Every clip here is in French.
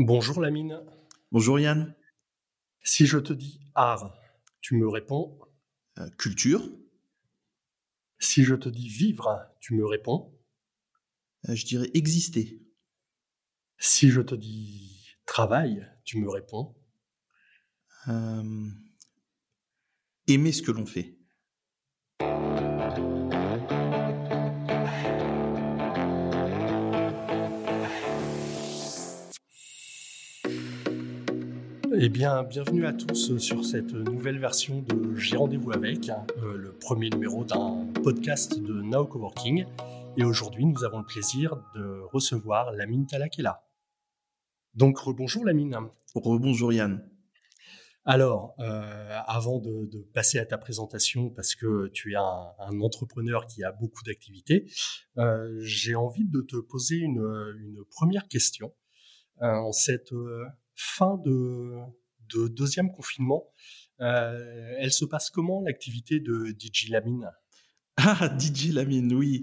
Bonjour Lamine. Bonjour Yann. Si je te dis art, tu me réponds euh, Culture. Si je te dis vivre, tu me réponds euh, Je dirais exister. Si je te dis travail, tu me réponds euh, Aimer ce que l'on fait. Eh bien, bienvenue à tous sur cette nouvelle version de J'ai rendez-vous avec, euh, le premier numéro d'un podcast de Now Coworking. Et aujourd'hui, nous avons le plaisir de recevoir Lamine Talakela. Donc, rebonjour Lamine. Rebonjour Yann. Alors, euh, avant de, passer à ta présentation, parce que tu es un, entrepreneur qui a beaucoup d'activités, euh, j'ai envie de te poser une, première question. en cette fin de, deuxième confinement. Euh, elle se passe comment l'activité de DJ Lamine? Ah, DJ Lamine, oui.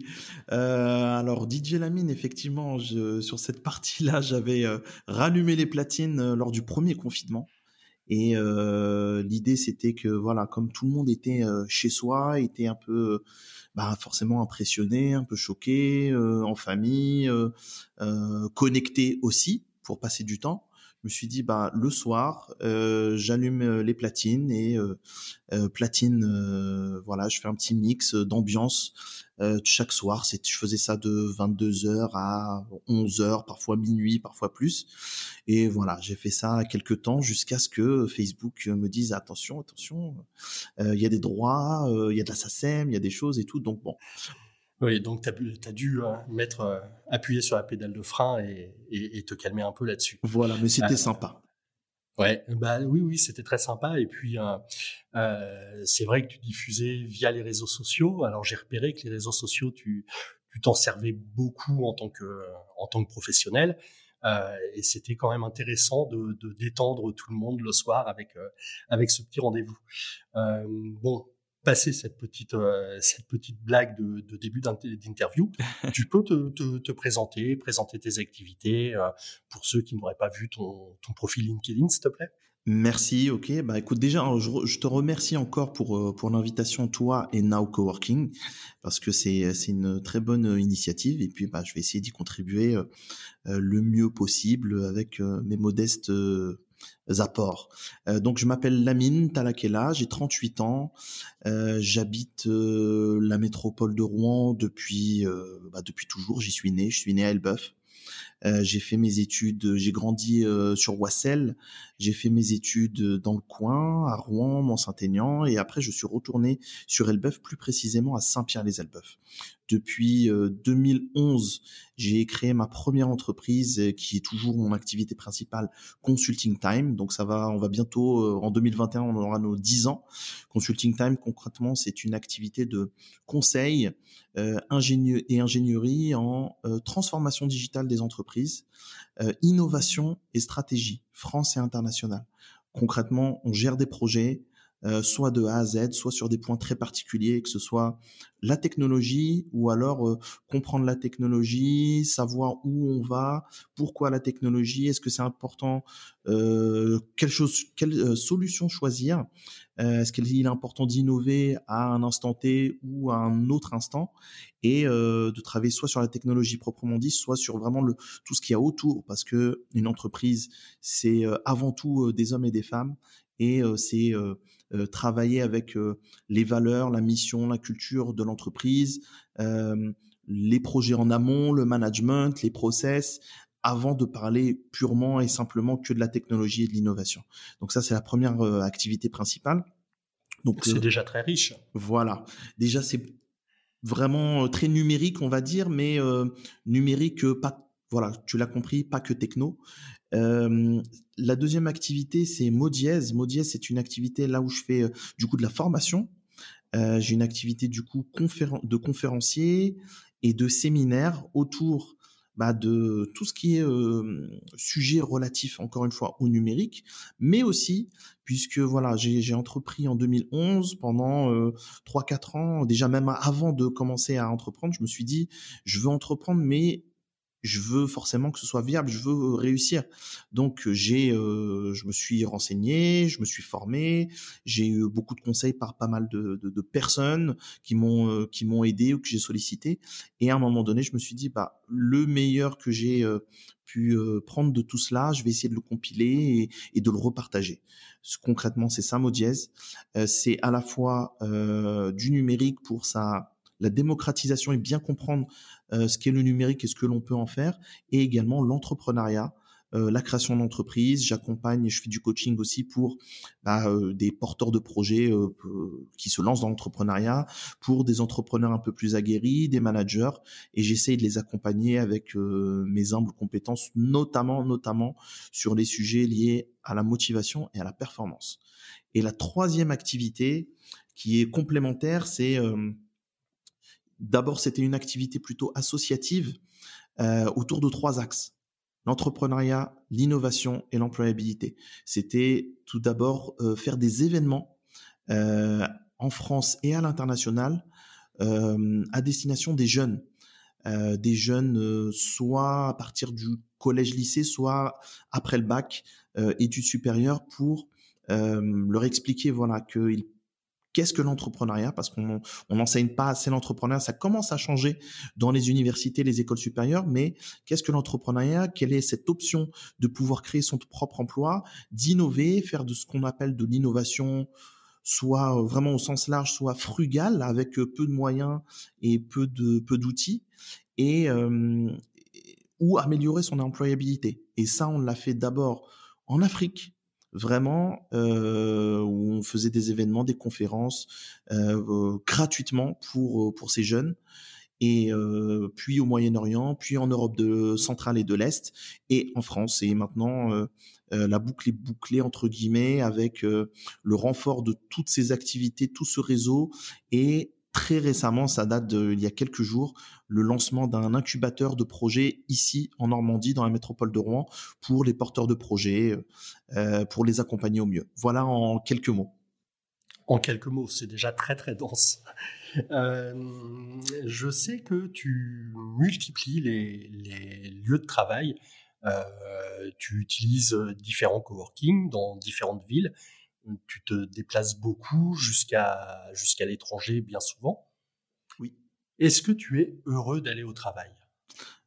Euh, alors, DJ Lamine, effectivement, sur cette partie-là, j'avais euh, rallumé les platines lors du premier confinement. Et l'idée, c'était que, voilà, comme tout le monde était chez soi, était un peu, bah, forcément impressionné, un peu choqué, en famille, connecté aussi pour passer du temps me suis dit bah le soir euh, j'allume euh, les platines et euh, platine voilà je fais un petit mix d'ambiance chaque soir. C'est je faisais ça de 22h à 11h parfois minuit parfois plus. Et voilà j'ai fait ça quelques temps jusqu'à ce que Facebook me dise attention attention il y a des droits il y a de la SACEM il y a des choses et tout. Donc bon oui, donc tu as, dû euh, mettre, euh, appuyer sur la pédale de frein et, te calmer un peu là-dessus. Voilà, mais c'était euh, sympa. Ouais, bah oui, oui, c'était très sympa. Et puis, c'est vrai que tu diffusais via les réseaux sociaux. Alors, j'ai repéré que les réseaux sociaux, tu t'en servais beaucoup en tant que, en tant que professionnel. et c'était quand même intéressant de, de, détendre tout le monde le soir avec, avec ce petit rendez-vous. bon, passer cette petite, euh, cette petite blague de, de début d'interview, tu peux te, te, te, présenter, présenter tes activités euh, pour ceux qui n'auraient pas vu ton, ton profil LinkedIn, s'il te plaît. Merci, ok. Bah écoute, déjà, hein, je, je te remercie encore pour euh, pour l'invitation, toi et Now Coworking, parce que c'est c'est une très bonne initiative. Et puis, bah, je vais essayer d'y contribuer le mieux possible avec mes modestes apports. Euh, donc je m'appelle Lamine Talakela, j'ai 38 ans, euh, j'habite euh, la métropole de Rouen depuis bah, depuis toujours, j'y suis né, je suis né à Elbeuf. j'ai fait mes études, j'ai grandi sur Wassel, j'ai fait mes études dans le coin, à Rouen, Mont-Saint-Aignan, et après je suis retourné sur Elbeuf, plus précisément à Saint-Pierre-les-Elbeuf. Depuis 2011, euh, j'ai créé ma première entreprise euh, qui est toujours mon activité principale, Consulting Time. Donc ça va, on va bientôt euh, en 2021, on aura nos 10 ans. Consulting Time, concrètement, c'est une activité de conseil euh, et ingénierie en transformation digitale des entreprises, innovation et stratégie, France et internationale. Concrètement, on gère des projets, euh, soit de A à Z, soit sur des points très particuliers, que ce soit la technologie ou alors euh, comprendre la technologie, savoir où on va, pourquoi la technologie, est-ce que c'est important, euh, quelle solution choisir, est-ce qu'il est important d'innover à un instant T ou à un autre instant et de travailler soit sur la technologie proprement dit, soit sur vraiment tout ce qu'il y a autour, parce que une entreprise c'est avant tout des hommes et des femmes et c'est euh, travailler avec euh, les valeurs, la mission, la culture de l'entreprise, euh, les projets en amont, le management, les process, avant de parler purement et simplement que de la technologie et de l'innovation. Donc ça, c'est la première activité principale. Donc c'est déjà très riche. Voilà. Déjà, c'est vraiment très numérique, on va dire, mais numérique pas voilà, tu l'as compris, pas que techno. Euh, la deuxième activité, c'est Modiez. Modiez, c'est une activité là où je fais euh, du coup de la formation. Euh, j'ai une activité du coup de conférencier et de séminaire autour bah, de tout ce qui est sujet relatif, encore une fois, au numérique, mais aussi, puisque voilà, j'ai entrepris en 2011 pendant euh, 3-4 ans, déjà même avant de commencer à entreprendre, je me suis dit, je veux entreprendre, mais je veux forcément que ce soit viable, je veux réussir. Donc j'ai, euh, je me suis renseigné, je me suis formé, j'ai eu beaucoup de conseils par pas mal de, de, de personnes qui m'ont euh, qui m'ont aidé ou que j'ai sollicité. Et à un moment donné, je me suis dit bah le meilleur que j'ai euh, pu prendre de tout cela, je vais essayer de le compiler et, et de le repartager. Concrètement, c'est ça, Modiez. c'est à la fois du numérique pour sa la démocratisation et bien comprendre euh, ce qu'est le numérique et ce que l'on peut en faire, et également l'entrepreneuriat. Euh, la création d'entreprise, j'accompagne, je fais du coaching aussi pour bah, euh, des porteurs de projets qui se lancent dans l'entrepreneuriat, pour des entrepreneurs un peu plus aguerris, des managers, et j'essaye de les accompagner avec mes humbles compétences, notamment, notamment sur les sujets liés à la motivation et à la performance. Et la troisième activité qui est complémentaire, c'est D'abord, c'était une activité plutôt associative euh, autour de trois axes l'entrepreneuriat, l'innovation et l'employabilité. C'était tout d'abord euh, faire des événements euh, en France et à l'international à destination des jeunes, des jeunes soit à partir du collège-lycée, soit après le bac, études supérieures, pour leur expliquer voilà qu'ils Qu'est-ce que l'entrepreneuriat? Parce qu'on n'enseigne pas assez l'entrepreneuriat. Ça commence à changer dans les universités, les écoles supérieures, mais qu'est-ce que l'entrepreneuriat? Quelle est cette option de pouvoir créer son propre emploi, d'innover, faire de ce qu'on appelle de l'innovation soit euh, vraiment au sens large, soit frugal, avec euh, peu de moyens et peu de peu d'outils, et euh, ou améliorer son employabilité? Et ça, on l'a fait d'abord en Afrique, vraiment euh, où on faisait des événements, des conférences euh, gratuitement pour pour ces jeunes et euh, puis au Moyen-Orient, puis en Europe de centrale et de l'Est et en France. Et maintenant, euh, euh, la boucle est bouclée entre guillemets avec le renfort de toutes ces activités, tout ce réseau et très récemment, ça date d'il y a quelques jours, le lancement d'un incubateur de projets ici en Normandie, dans la métropole de Rouen, pour les porteurs de projets, euh, pour les accompagner au mieux. Voilà en quelques mots. En quelques mots, c'est déjà très très dense. Euh, je sais que tu multiplies les, lieux de travail. Euh, tu utilises différents coworking dans différentes villes tu te déplaces beaucoup jusqu'à jusqu'à l'étranger bien souvent. Oui. Est-ce que tu es heureux d'aller au travail?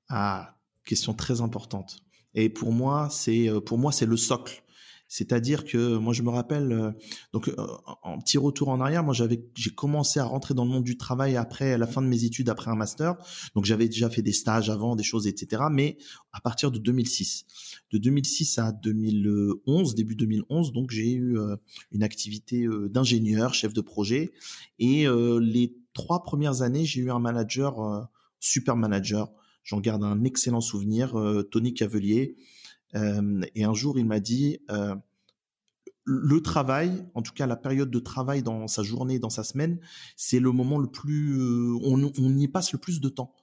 Ah, question très importante. Et pour moi, c'est euh, pour moi c'est le socle. C'est-à-dire que moi je me rappelle euh, donc euh, en petit retour en arrière, moi j'avais j'ai commencé à rentrer dans le monde du travail après la fin de mes études après un master. Donc j'avais déjà fait des stages avant, des choses etc. Mais à partir de 2006, de 2006 à 2011, début 2011, donc j'ai eu euh, une activité d'ingénieur, chef de projet et les trois premières années, j'ai eu un manager super manager. J'en garde un excellent souvenir, Tony Cavelier et un jour, il m'a dit, le travail, en tout cas la période de travail dans sa journée, dans sa semaine, c'est le moment le plus, on, y passe le plus de temps.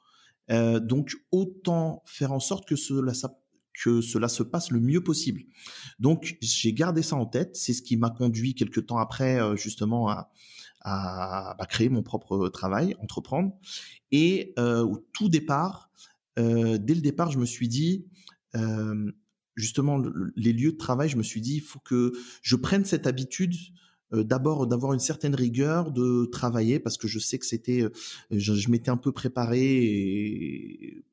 donc autant faire en sorte que cela, que cela se passe le mieux possible. Donc j'ai gardé ça en tête. C'est ce qui m'a conduit quelques temps après justement à, créer mon propre travail, entreprendre. Et au tout départ, dès le départ, je me suis dit justement les lieux de travail, je me suis dit, il faut que je prenne cette habitude euh, d'abord d'avoir une certaine rigueur, de travailler parce que je sais que c'était, euh, je, m'étais un peu préparé et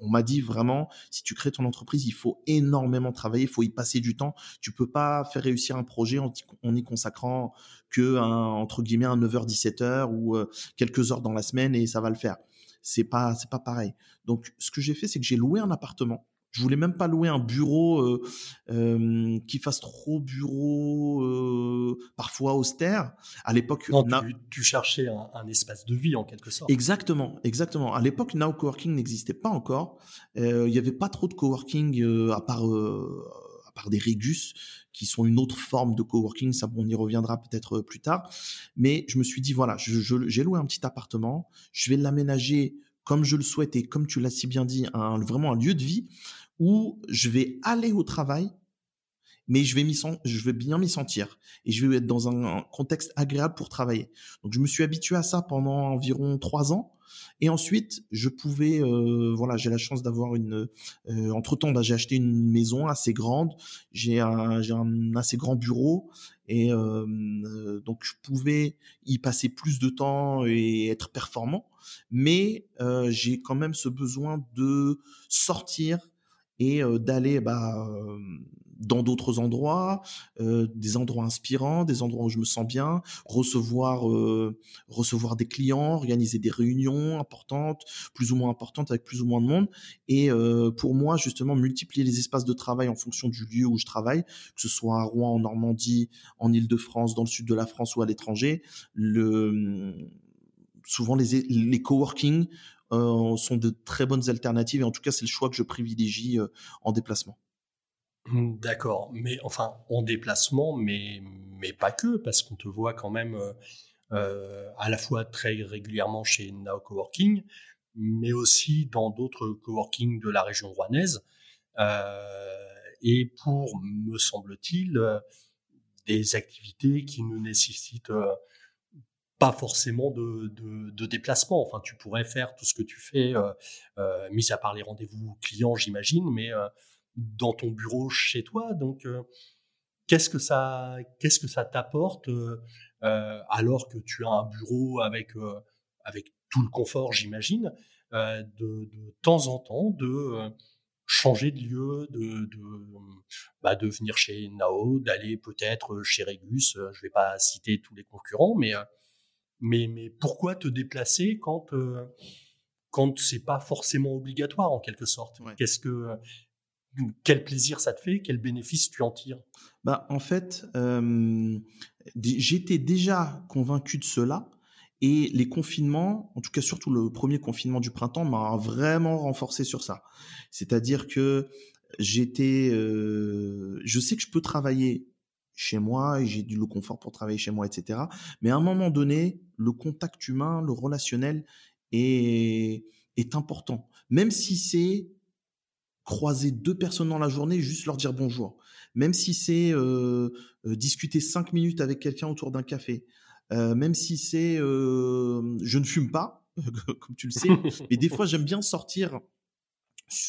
on m'a dit vraiment, si tu crées ton entreprise, il faut énormément travailler, il faut y passer du temps. Tu peux pas faire réussir un projet en, y consacrant que un, entre guillemets un 9h 17h ou euh, quelques heures dans la semaine et ça va le faire. C'est pas c'est pas pareil. Donc ce que j'ai fait, c'est que j'ai loué un appartement je voulais même pas louer un bureau euh, euh, qui fasse trop bureau, euh, parfois austère. À l'époque, non, tu, cherchais un, espace de vie en quelque sorte. Exactement, exactement. À l'époque, Now Coworking n'existait pas encore. Il y avait pas trop de coworking à part à part des Régus qui sont une autre forme de coworking. Ça, on y reviendra peut-être plus tard. Mais je me suis dit voilà, j'ai loué un petit appartement. Je vais l'aménager comme je le souhaite et comme tu l'as si bien dit, un, vraiment un lieu de vie où je vais aller au travail mais je vais, bien m'y sentir et je vais être dans un, contexte agréable pour travailler. Donc, je me suis habitué à ça pendant environ trois ans. Et ensuite, je pouvais, euh, voilà, j'ai la chance d'avoir une. Euh, entre temps, bah, j'ai acheté une maison assez grande. J'ai un, un assez grand bureau et euh, euh donc je pouvais y passer plus de temps et être performant. Mais euh, j'ai quand même ce besoin de sortir et d'aller bah, dans d'autres endroits, des endroits inspirants, des endroits où je me sens bien, recevoir recevoir des clients, organiser des réunions importantes, plus ou moins importantes avec plus ou moins de monde. Et pour moi, justement, multiplier les espaces de travail en fonction du lieu où je travaille, que ce soit à Rouen, en Normandie, en Île-de-France, dans le sud de la France ou à l'étranger, le souvent les, les coworking sont de très bonnes alternatives et en tout cas c'est le choix que je privilégie euh, en déplacement. Mmh, d'accord, mais enfin en déplacement, mais, mais pas que, parce qu'on te voit quand même euh, euh, à la fois très régulièrement chez Now Coworking, mais aussi dans d'autres coworking de la région rouennaise. Et pour, me semble-t-il, des activités qui ne nécessitent pas forcément de, de, déplacement. Enfin, tu pourrais faire tout ce que tu fais, mis à part les rendez-vous clients, j'imagine, mais dans ton bureau chez toi. Donc, euh, qu'est-ce que ça, qu'est-ce que ça t'apporte euh, euh, alors que tu as un bureau avec avec tout le confort, j'imagine, de, de, temps en temps de changer de lieu, de, de, bah, de venir chez Nao, d'aller peut-être chez Regus. Je vais pas citer tous les concurrents, mais mais, mais pourquoi te déplacer quand quand c'est pas forcément obligatoire en quelque sorte? Qu'est-ce que quel plaisir ça te fait, quel bénéfice tu en tires? Bah, En fait, euh, j'étais déjà convaincu de cela. Et les confinements, en tout cas surtout le premier confinement du printemps, m'a vraiment renforcé sur ça. C'est-à-dire que j'étais, euh, je sais que je peux travailler chez moi et j'ai du le confort pour travailler chez moi, etc. Mais à un moment donné, le contact humain, le relationnel est, est important. Même si c'est croiser deux personnes dans la journée, juste leur dire bonjour. Même si c'est euh, euh, discuter cinq minutes avec quelqu'un autour d'un café, euh, même si c'est je ne fume pas, comme tu le sais, mais des fois j'aime bien sortir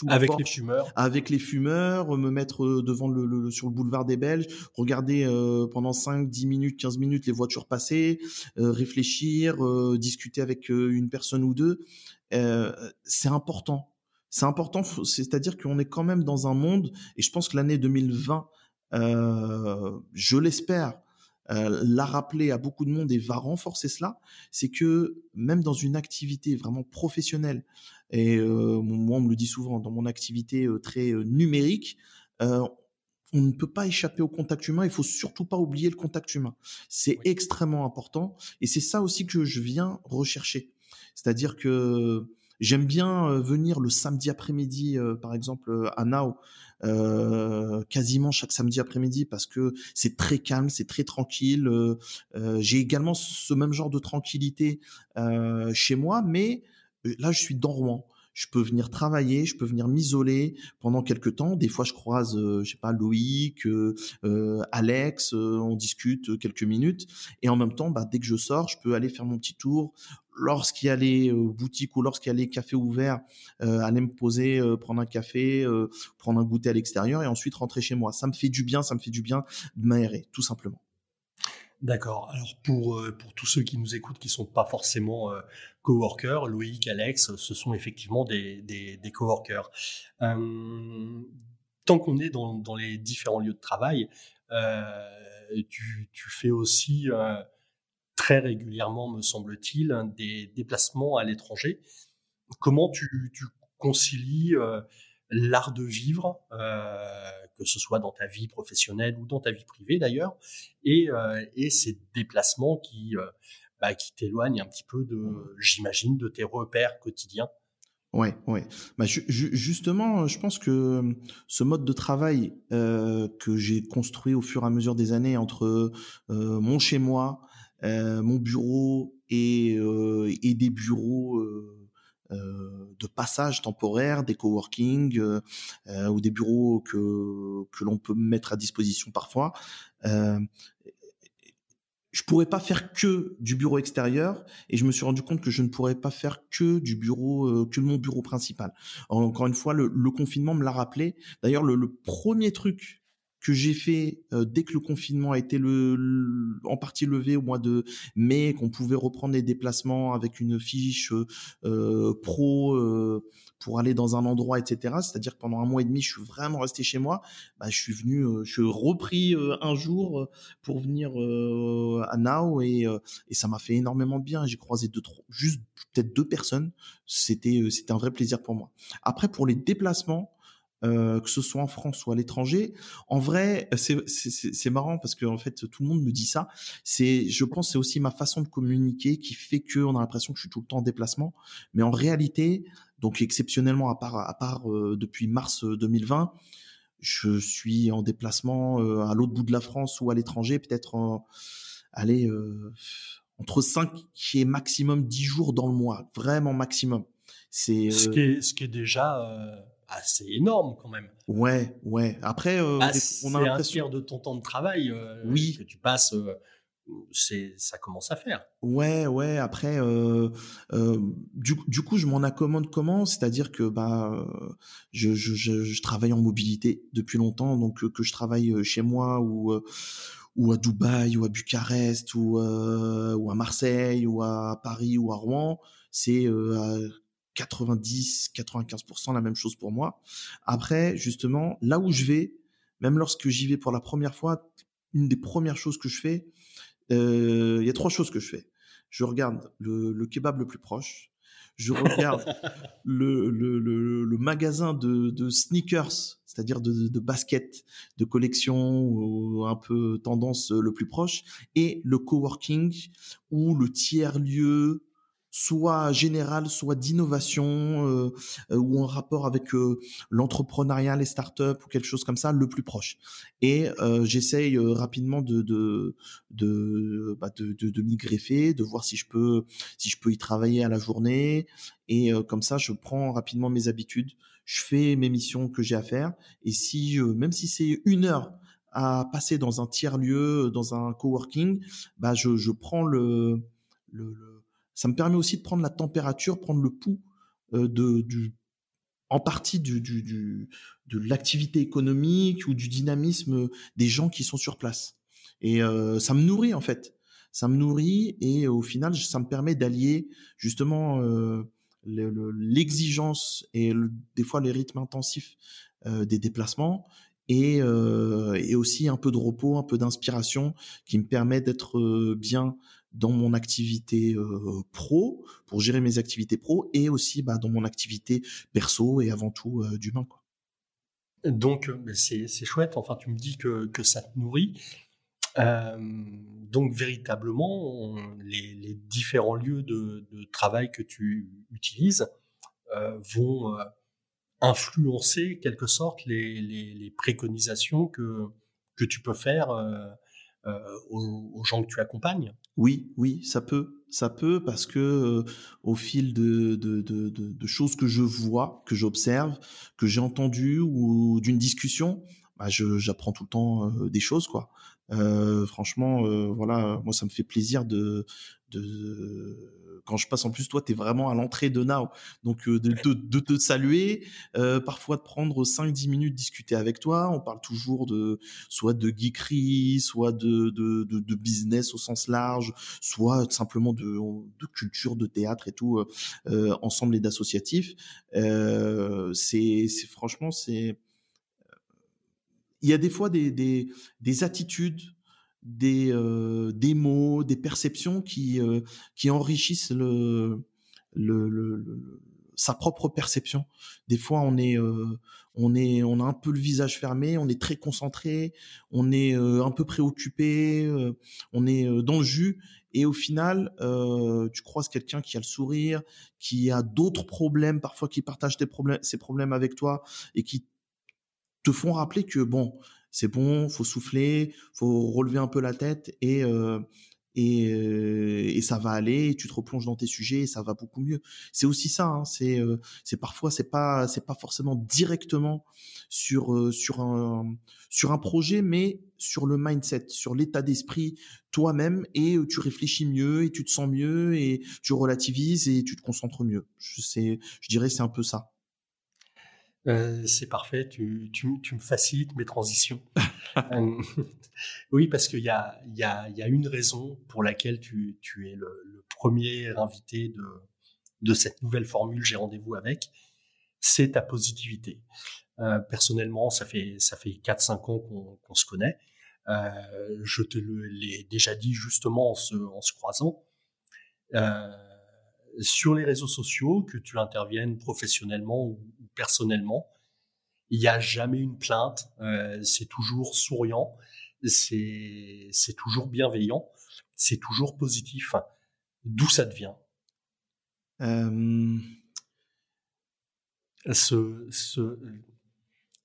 avec les fumeurs, avec les fumeurs, me mettre devant le, sur le boulevard des Belges, regarder pendant 5, 10 minutes, 15 minutes les voitures passer, réfléchir, discuter avec une personne ou deux. c'est important c'est important, c'est-à-dire qu'on est quand même dans un monde, et je pense que l'année 2020, euh, je l'espère, euh, l'a rappelé à beaucoup de monde et va renforcer cela, c'est que même dans une activité vraiment professionnelle, et moi on me le dit souvent, dans mon activité très numérique, on ne peut pas échapper au contact humain, il faut surtout pas oublier le contact humain. C'est extrêmement important, et c'est ça aussi que je viens rechercher. C'est-à-dire que J'aime bien venir le samedi après-midi, par exemple à Nao, quasiment chaque samedi après-midi parce que c'est très calme, c'est très tranquille. J'ai également ce même genre de tranquillité chez moi, mais là je suis dans Rouen je peux venir travailler, je peux venir m'isoler pendant quelques temps. Des fois, je croise, je sais pas, Loïc, euh, Alex, on discute quelques minutes. Et en même temps, bah, dès que je sors, je peux aller faire mon petit tour, lorsqu'il y a les euh, boutiques ou lorsqu'il y a les cafés ouverts, euh, aller me poser, euh, prendre un café, euh, prendre un goûter à l'extérieur et ensuite rentrer chez moi. Ça me fait du bien, ça me fait du bien de m'aérer, tout simplement. D'accord. Alors pour pour tous ceux qui nous écoutent qui sont pas forcément coworkers, Loïc, Alex, ce sont effectivement des des, des coworkers. tant qu'on est dans, dans les différents lieux de travail, tu tu fais aussi très régulièrement, me semble-t-il, des déplacements à l'étranger. Comment tu, concilies euh, l'art de vivre, euh, que ce soit dans ta vie professionnelle ou dans ta vie privée d'ailleurs, et, euh, ces déplacements qui, bah, qui t'éloignent un petit peu de, j'imagine, de tes repères quotidiens. Ouais, ouais. Bah, justement, je pense que ce mode de travail que j'ai construit au fur et à mesure des années entre mon chez moi, euh, mon bureau et, euh, et des bureaux de passage temporaire, des coworking ou des bureaux que que l'on peut mettre à disposition parfois je pourrais pas faire que du bureau extérieur et je me suis rendu compte que je ne pourrais pas faire que du bureau euh, que mon bureau principal. Encore une fois, le, confinement me l'a rappelé. D'ailleurs, le, le, premier truc que j'ai fait euh, dès que le confinement a été le, en partie levé au mois de mai, qu'on pouvait reprendre les déplacements avec une fiche euh, pro euh, pour aller dans un endroit, etc. C'est-à-dire que pendant un mois et demi, je suis vraiment resté chez moi. Bah, je suis venu, je suis repris un jour pour venir à Now et, et ça m'a fait énormément bien. J'ai croisé deux, trois, juste peut-être deux personnes. C'était c'était un vrai plaisir pour moi. Après, pour les déplacements, euh, que ce soit en France ou à l'étranger. En vrai, c'est marrant parce que en fait, tout le monde me dit ça. C'est, je pense, c'est aussi ma façon de communiquer qui fait que on a l'impression que je suis tout le temps en déplacement. Mais en réalité, donc exceptionnellement, à part, à part euh, depuis mars 2020, je suis en déplacement euh, à l'autre bout de la France ou à l'étranger, peut-être aller entre 5 et maximum 10 jours dans le mois, vraiment maximum. C'est ce qui est ce qui est déjà assez énorme quand même. Ouais, ouais. Après, euh, bah, on a l'impression un de ton temps de travail euh, oui. que tu passes. Euh, c'est ça commence à faire. Ouais, ouais. Après, euh, euh, du, du, coup, je m'en accommode comment? C'est-à-dire que bah, je, je, je, travaille en mobilité depuis longtemps, donc que je travaille chez moi ou ou à Dubaï ou à Bucarest ou, ou à Marseille ou à Paris ou à Rouen, c'est 90-95% la même chose pour moi. Après, justement, là où je vais, même lorsque j'y vais pour la première fois, une des premières choses que je fais, euh, il y a trois choses que je fais. Je regarde le, kebab le plus proche. Je regarde le, le, le, magasin de, de sneakers, c'est-à-dire de, de baskets de collection ou un peu tendance le plus proche, et le coworking ou le tiers lieu soit général, soit d'innovation euh, euh, ou en rapport avec euh, l'entrepreneuriat, les startups ou quelque chose comme ça, le plus proche. Et j'essaye rapidement de de de, bah de, de, de m'y greffer, de voir si je peux si je peux y travailler à la journée. Et comme ça, je prends rapidement mes habitudes, je fais mes missions que j'ai à faire. Et si même si c'est une heure à passer dans un tiers lieu, dans un coworking, bah je, je prends le, le, le ça me permet aussi de prendre la température, prendre le pouls euh, en partie de l'activité économique ou du dynamisme des gens qui sont sur place. Et euh, ça me nourrit en fait. Ça me nourrit et au final, ça me permet d'allier justement euh, l'exigence et des fois les rythmes intensifs des déplacements et, aussi un peu de repos, un peu d'inspiration qui me permet d'être bien dans mon activité euh, pro, pour gérer mes activités pro, et aussi bah, dans mon activité perso et avant tout euh, d'humain. Quoi. Donc euh, c'est, c'est chouette, enfin tu me dis que, ça te nourrit. Euh, donc véritablement, les, différents lieux de, travail que tu utilises vont influencer quelque sorte les, les, les, préconisations que, que tu peux faire euh, aux, gens que tu accompagnes Oui, oui, ça peut, ça peut parce que euh, au fil de, de, de, choses que je vois, que j'observe, que j'ai entendu ou d'une discussion, bah j'apprends tout le temps euh, des choses quoi. Franchement, voilà, moi ça me fait plaisir de, de quand je passe en plus toi tu es vraiment à l'entrée de Now donc euh, de, de, de, te saluer euh, parfois de prendre 5 10 minutes discuter avec toi. On parle toujours de soit de geekery soit de, de, de, business au sens large soit simplement de, culture de théâtre et tout euh, ensemble et d'associatifs euh, c'est franchement c'est il y a des fois des, des, des attitudes des, euh, des mots, des perceptions qui, euh, enrichissent sa propre perception. Des fois, on est, euh, on est, on a un peu le visage fermé, on est très concentré, on est un peu préoccupé, on est dans le jus, et au final, tu croises quelqu'un qui a le sourire, qui a d'autres problèmes, parfois qui partage ses problèmes avec toi, et qui te font rappeler que bon, c'est bon, faut souffler, faut relever un peu la tête et euh, et, euh, et, ça va aller. tu te replonges dans tes sujets et ça va beaucoup mieux. C'est aussi ça. Hein, c'est euh, c'est parfois c'est pas c'est pas forcément directement sur euh, sur un sur un projet, mais sur le mindset, sur l'état d'esprit toi-même et tu réfléchis mieux et tu te sens mieux et tu relativises et tu te concentres mieux. Je sais, je dirais c'est un peu ça. Euh, c'est parfait, tu, tu, tu, me facilites mes transitions. Oui, parce qu'il y a, y, a, y a une raison pour laquelle tu, tu es le, premier invité de, de cette nouvelle formule J'ai rendez-vous avec, c'est ta positivité. Euh, personnellement, ça fait ça fait 4-5 ans qu'on se connaît. Euh, je te l'ai déjà dit justement en se, en se croisant. Sur les réseaux sociaux, que tu interviennes professionnellement ou, personnellement, il n'y a jamais une plainte. Euh, c'est toujours souriant, c'est toujours bienveillant, c'est toujours positif. D'où ça devient? Euh... ce, ce...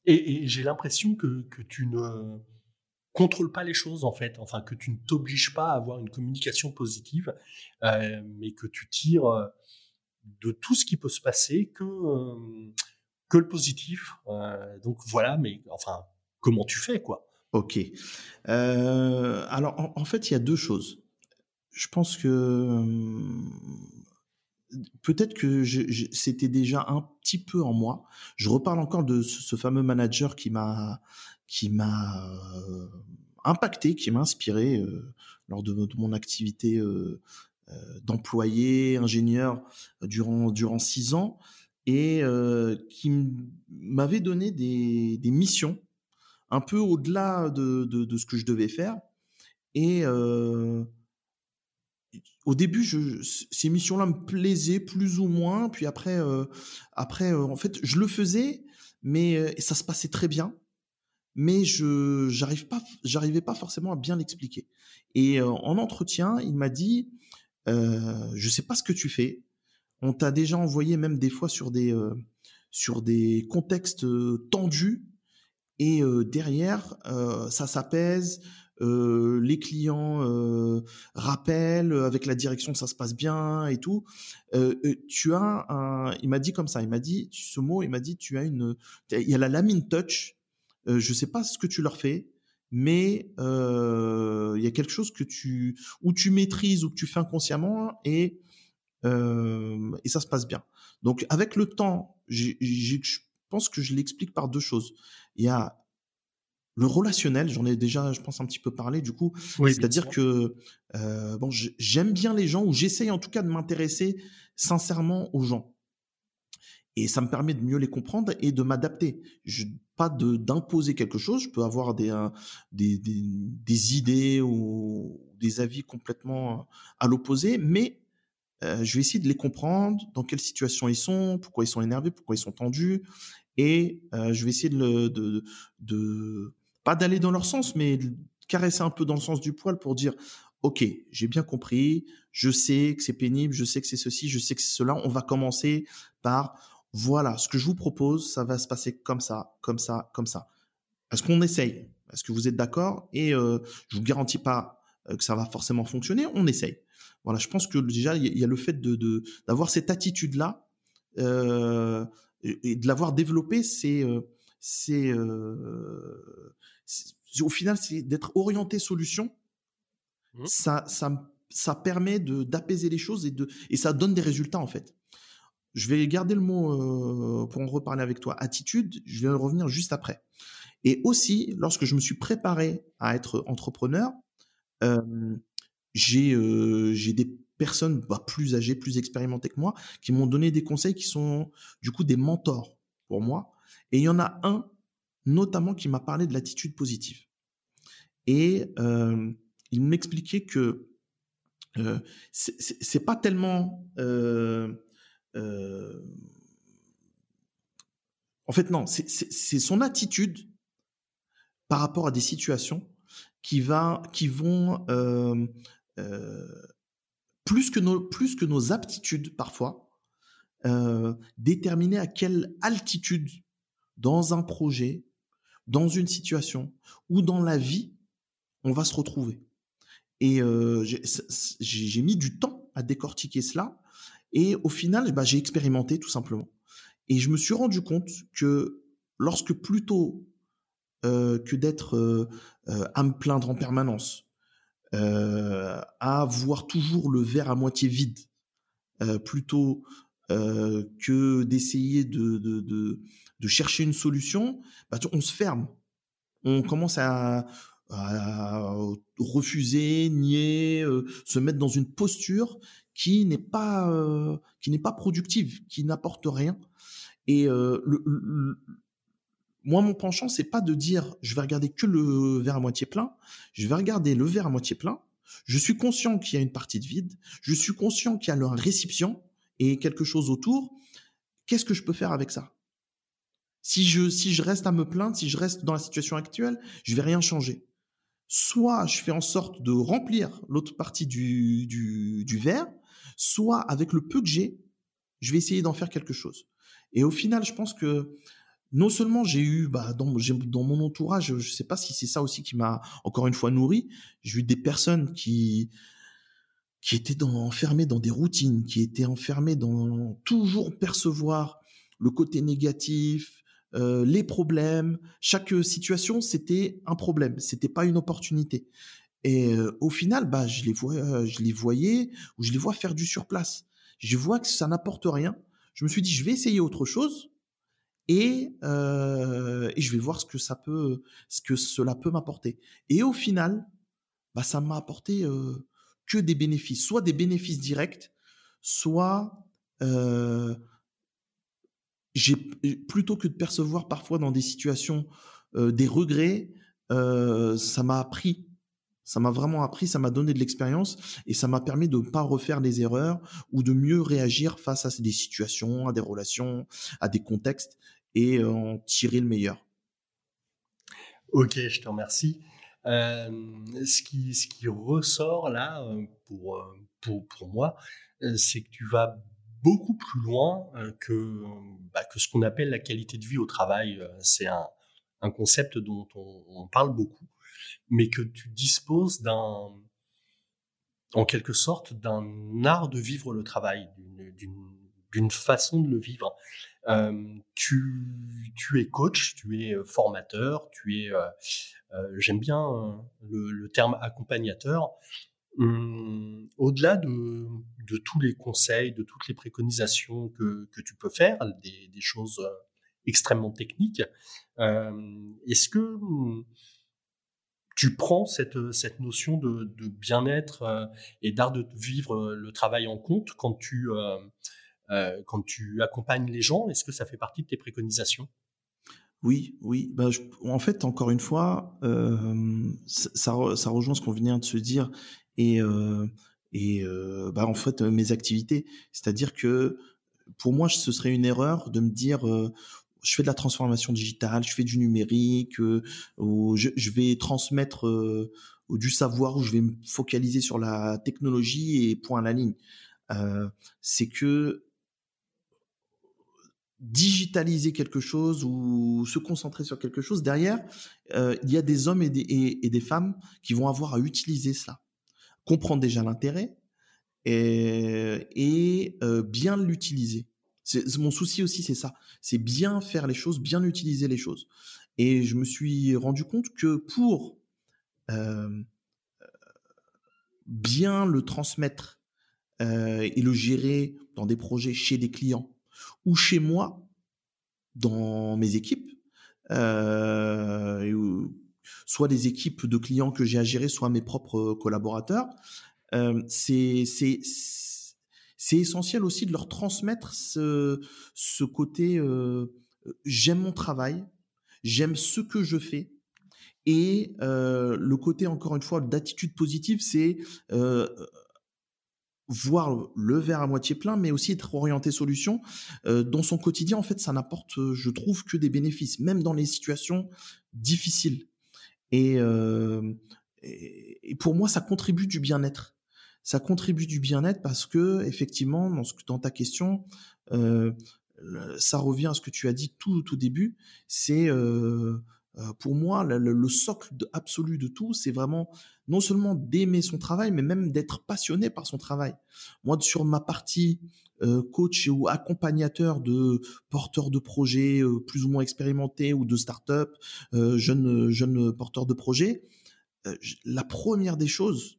Et, et j'ai l'impression que, que tu ne contrôle pas les choses en fait, enfin que tu ne t'obliges pas à avoir une communication positive, euh, mais que tu tires euh, de tout ce qui peut se passer que euh, que le positif. Donc voilà, mais enfin comment tu fais quoi Ok. Alors en, fait, il y a deux choses. Je pense que peut-être que c'était déjà un petit peu en moi. Je reparle encore de ce, fameux manager qui m'a qui m'a euh, impacté, qui m'a inspiré euh, lors de, mon activité euh, d'employé, ingénieur durant durant six ans, et qui m'avait donné des, des missions un peu au-delà de, de, de, ce que je devais faire. Et au début, ces missions-là me plaisaient plus ou moins. Puis après, euh, après, euh, en fait, je le faisais, mais ça se passait très bien mais je j'arrive pas pas forcément à bien l'expliquer. Et euh, en entretien, il m'a dit euh, je sais pas ce que tu fais. On t'a déjà envoyé même des fois sur des euh, sur des contextes euh, tendus et euh, derrière ça s'apaise. Les clients rappellent avec la direction ça se passe bien et tout. tu as un, il m'a dit comme ça, il m'a dit ce mot, il m'a dit tu as une, il y a la lamine touch euh, je sais pas ce que tu leur fais, mais euh, il y a quelque chose que tu ou tu maîtrises ou que tu fais inconsciemment et euh, et ça se passe bien. Donc avec le temps, je pense que je l'explique par deux choses. Il y a le relationnel, j'en ai déjà, je pense, un petit peu parlé. Du coup, oui, c'est-à-dire que euh, bon, j'aime bien les gens ou j'essaye en tout cas de m'intéresser sincèrement aux gens et ça me permet de mieux les comprendre et de m'adapter. Je pas de d'imposer quelque chose. Je peux avoir des, des, des, des idées ou des avis complètement à l'opposé, mais euh, je vais essayer de les comprendre, dans quelle situation ils sont, pourquoi ils sont énervés, pourquoi ils sont tendus, et euh, je vais essayer de, le, de, de pas d'aller dans leur sens, mais caresser un peu dans le sens du poil pour dire ok, j'ai bien compris, je sais que c'est pénible, je sais que c'est ceci, je sais que c'est cela. On va commencer par voilà, ce que je vous propose, ça va se passer comme ça, comme ça, comme ça. Est-ce qu'on essaye? Est-ce que vous êtes d'accord? Et euh, je vous garantis pas euh, que ça va forcément fonctionner. On essaye. Voilà, je pense que déjà il y a le fait de d'avoir cette attitude là euh, et de l'avoir développée, c'est c'est au final c'est d'être orienté solution. Mmh. Ça ça ça permet d'apaiser les choses et de et ça donne des résultats en fait. Je vais garder le mot euh, pour en reparler avec toi, attitude, je vais revenir juste après. Et aussi, lorsque je me suis préparé à être entrepreneur, euh, j'ai euh, j'ai des personnes bah, plus âgées, plus expérimentées que moi, qui m'ont donné des conseils qui sont du coup des mentors pour moi. Et il y en a un notamment qui m'a parlé de l'attitude positive. Et euh, il m'expliquait que euh, c'est pas tellement euh, euh, en fait, non, c'est son attitude par rapport à des situations qui va, qui vont plus que nos, plus que nos aptitudes parfois déterminer à quelle altitude dans un projet, dans une situation ou dans la vie on va se retrouver. Et j'ai mis du temps à décortiquer cela. Et au final, bah, j'ai expérimenté tout simplement. Et je me suis rendu compte que lorsque plutôt que d'être à me plaindre en permanence, à voir toujours le verre à moitié vide, plutôt que d'essayer de, de, de, chercher une solution, bah, on se ferme. On commence à, refuser, nier, se mettre dans une posture qui n'est pas qui n'est pas productive, qui n'apporte rien. Et le, moi, mon penchant, c'est pas de dire je vais regarder que le verre à moitié plein. Je vais regarder le verre à moitié plein. Je suis conscient qu'il y a une partie de vide. Je suis conscient qu'il y a une réception et quelque chose autour. Qu'est-ce que je peux faire avec ça? Si je si je reste à me plaindre, si je reste dans la situation actuelle, je vais rien changer. Soit je fais en sorte de remplir l'autre partie du, du, verre, soit avec le peu que j'ai, je vais essayer d'en faire quelque chose. Et au final, je pense que non seulement j'ai eu bah, dans, dans mon entourage, je ne sais pas si c'est ça aussi qui m'a encore une fois nourri, j'ai eu des personnes qui qui étaient dans, enfermées dans des routines, qui étaient enfermées dans toujours percevoir le côté négatif, euh, les problèmes. Chaque situation, c'était un problème, c'était pas une opportunité. Et euh, au final, bah, je les vois, euh, je les voyais ou je les vois faire du surplace. Je vois que ça n'apporte rien. Je me suis dit, je vais essayer autre chose et, euh, et je vais voir ce que ça peut, ce que cela peut m'apporter. Et au final, bah, ça m'a apporté euh, que des bénéfices, soit des bénéfices directs, soit euh, plutôt que de percevoir parfois dans des situations euh, des regrets, euh, ça m'a appris ça m'a vraiment appris, ça m'a donné de l'expérience et ça m'a permis de ne pas refaire les erreurs ou de mieux réagir face à des situations, à des relations, à des contextes et en tirer le meilleur. Ok, je te remercie. Euh, ce, qui, ressort là euh, pour, pour, moi, c'est que tu vas beaucoup plus loin que, bah, que ce qu'on appelle la qualité de vie au travail. C'est un, un concept dont on, on parle beaucoup mais que tu disposes d'un, en quelque sorte, d'un art de vivre le travail, d'une façon de le vivre. Tu, es coach, tu es formateur, tu es, j'aime bien le, terme accompagnateur. Hum, au-delà de, tous les conseils, de toutes les préconisations que, tu peux faire, des, choses extrêmement techniques, est-ce que hum, tu prends cette, notion de, bien-être et d'art de vivre le travail en compte quand tu, quand tu accompagnes les gens Est-ce que ça fait partie de tes préconisations? Oui, oui. Je, en fait, encore une fois, euh, ça, rejoint ce qu'on venait de se dire et, euh, et euh, bah, en fait mes activités. C'est-à-dire que pour moi, ce serait une erreur de me dire je fais de la transformation digitale, je fais du numérique, euh, ou je, vais transmettre euh, du savoir, ou je vais me focaliser sur la technologie et point à la ligne. Euh, c'est que digitaliser quelque chose ou se concentrer sur quelque chose, derrière, euh, il y a des hommes et des, femmes qui vont avoir à utiliser cela. Comprendre déjà l'intérêt et, euh, bien l'utiliser. Mon souci aussi, c'est ça. C'est bien faire les choses, bien utiliser les choses. Et je me suis rendu compte que pour euh, bien le transmettre et le gérer dans des projets chez des clients ou chez moi, dans mes équipes, euh, soit des équipes de clients que j'ai à gérer, soit mes propres collaborateurs, euh, c'est essentiel aussi de leur transmettre ce, ce côté euh, j'aime mon travail, j'aime ce que je fais. Et euh, le côté, encore une fois, d'attitude positive, c'est voir le verre à moitié plein, mais aussi être orienté solution. Euh, dans son quotidien, en fait, ça n'apporte, je trouve, que des bénéfices, même dans les situations difficiles. Et, euh, et, pour moi, ça contribue du bien-être ça contribue du bien-être parce que effectivement, dans, ce, dans ta question, euh, ça revient à ce que tu as dit tout au tout début, c'est euh, pour moi, le, socle absolu de tout, c'est vraiment non seulement d'aimer son travail, mais même d'être passionné par son travail. Moi, sur ma partie euh, coach ou accompagnateur de porteurs de projets euh, plus ou moins expérimentés ou de start-up, jeunes, jeunes porteurs de projets, la première des choses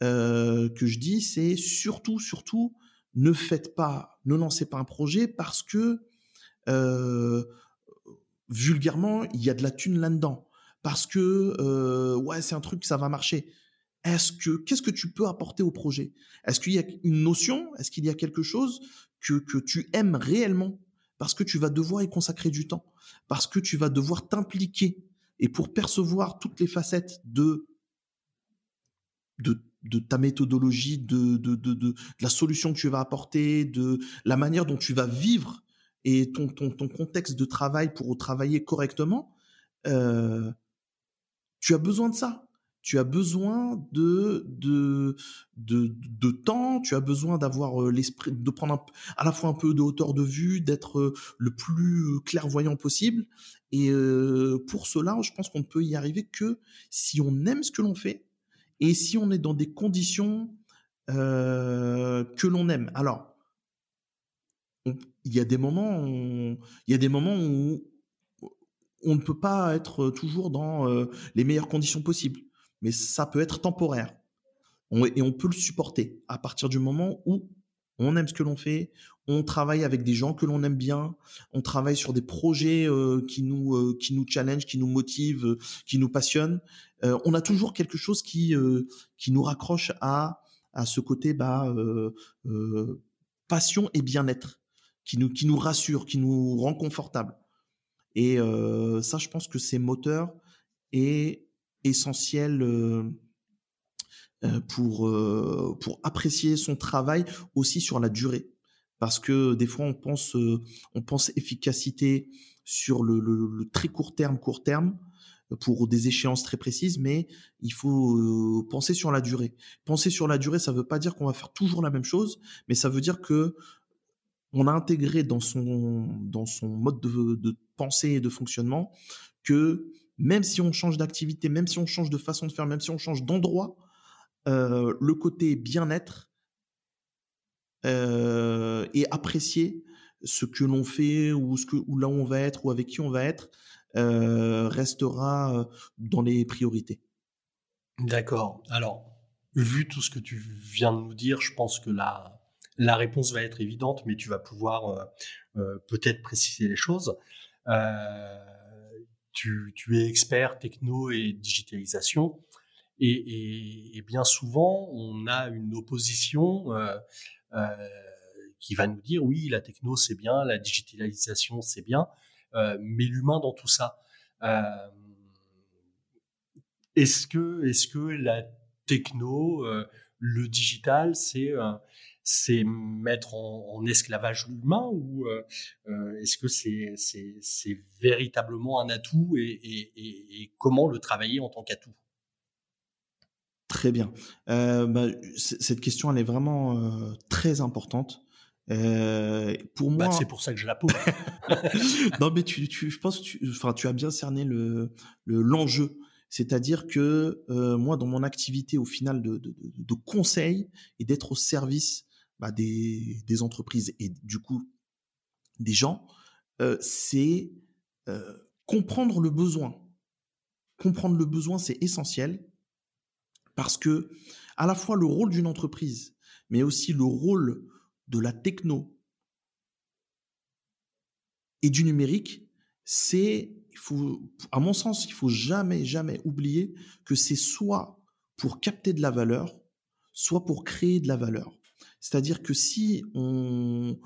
que je dis, c'est surtout, surtout, ne faites pas, ne lancez pas un projet parce que vulgairement, il y a de la thune là-dedans. Parce que euh, ouais, c'est un truc ça va marcher. Est-ce que qu'est-ce que tu peux apporter au projet? Est-ce qu'il y a une notion? Est-ce qu'il y a quelque chose que que tu aimes réellement? Parce que tu vas devoir y consacrer du temps, parce que tu vas devoir t'impliquer. Et pour percevoir toutes les facettes de de, ta méthodologie, de, de, de, la solution que tu vas apporter, de la manière dont tu vas vivre et ton, ton, ton contexte de travail pour travailler correctement, euh, tu as besoin de ça. Tu as besoin de de de, de temps. Tu as besoin d'avoir euh, l'esprit, de prendre à la fois un peu de hauteur de vue, d'être euh, le plus clairvoyant possible. Et pour cela, je pense qu'on ne peut y arriver que si on aime ce que l'on fait et si on est dans des conditions que l'on aime. Alors, il y a des moments où, il y a des moments où on ne peut pas être toujours dans euh, les meilleures conditions possibles, mais ça peut être temporaire. et on peut le supporter à partir du moment où on aime ce que l'on fait, on travaille avec des gens que l'on aime bien, on travaille sur des projets euh, qui nous euh, qui nous challenge, qui nous motivent, qui nous passionnent. on a toujours quelque chose qui qui nous raccroche à à ce côté bah passion et bien-être qui nous, qui nous rassure, qui nous rend confortable. Et euh, ça, je pense que c'est moteur et essentiel euh, euh, pour, pour apprécier son travail aussi sur la durée. Parce que des fois, on pense, on pense efficacité sur le, le, très court terme, court terme, pour des échéances très précises, mais il faut penser sur la durée. Penser sur la durée, ça ne veut pas dire qu'on va faire toujours la même chose, mais ça veut dire que on a intégré dans son, dans son mode de, pensée et de fonctionnement que même si on change d'activité, même si on change de façon de faire, même si on change d'endroit, euh, le côté bien-être euh, et apprécier ce que l'on fait ou ce que ou là où on va être ou avec qui on va être euh, restera dans les priorités. D'accord. Alors, vu tout ce que tu viens de nous dire, je pense que là, la réponse va être évidente, mais tu vas pouvoir euh, euh, peut-être préciser les choses. Euh, tu, es expert techno et digitalisation. Et, bien souvent, on a une opposition qui va nous dire oui, la techno c'est bien, la digitalisation c'est bien, mais l'humain dans tout ça. est-ce que, est-ce que la techno, le digital, c'est c'est mettre en, esclavage l'humain ou euh, euh, est-ce que c'est c'est véritablement un atout et, comment le travailler en tant qu'atout? Très bien. Euh, bah, cette question, elle est vraiment très importante. pour bah, moi, c'est pour ça que je la pose. non, mais tu, je pense que tu, enfin, tu as bien cerné le l'enjeu. C'est-à-dire que moi, dans mon activité au final de, de, de conseil et d'être au service bah, des, entreprises et du coup des gens, euh, c'est euh, comprendre le besoin. Comprendre le besoin, c'est essentiel parce que à la fois le rôle d'une entreprise, mais aussi le rôle de la techno et du numérique, c'est, à mon sens, il faut jamais, jamais oublier que c'est soit pour capter de la valeur, soit pour créer de la valeur. C'est-à-dire que si on,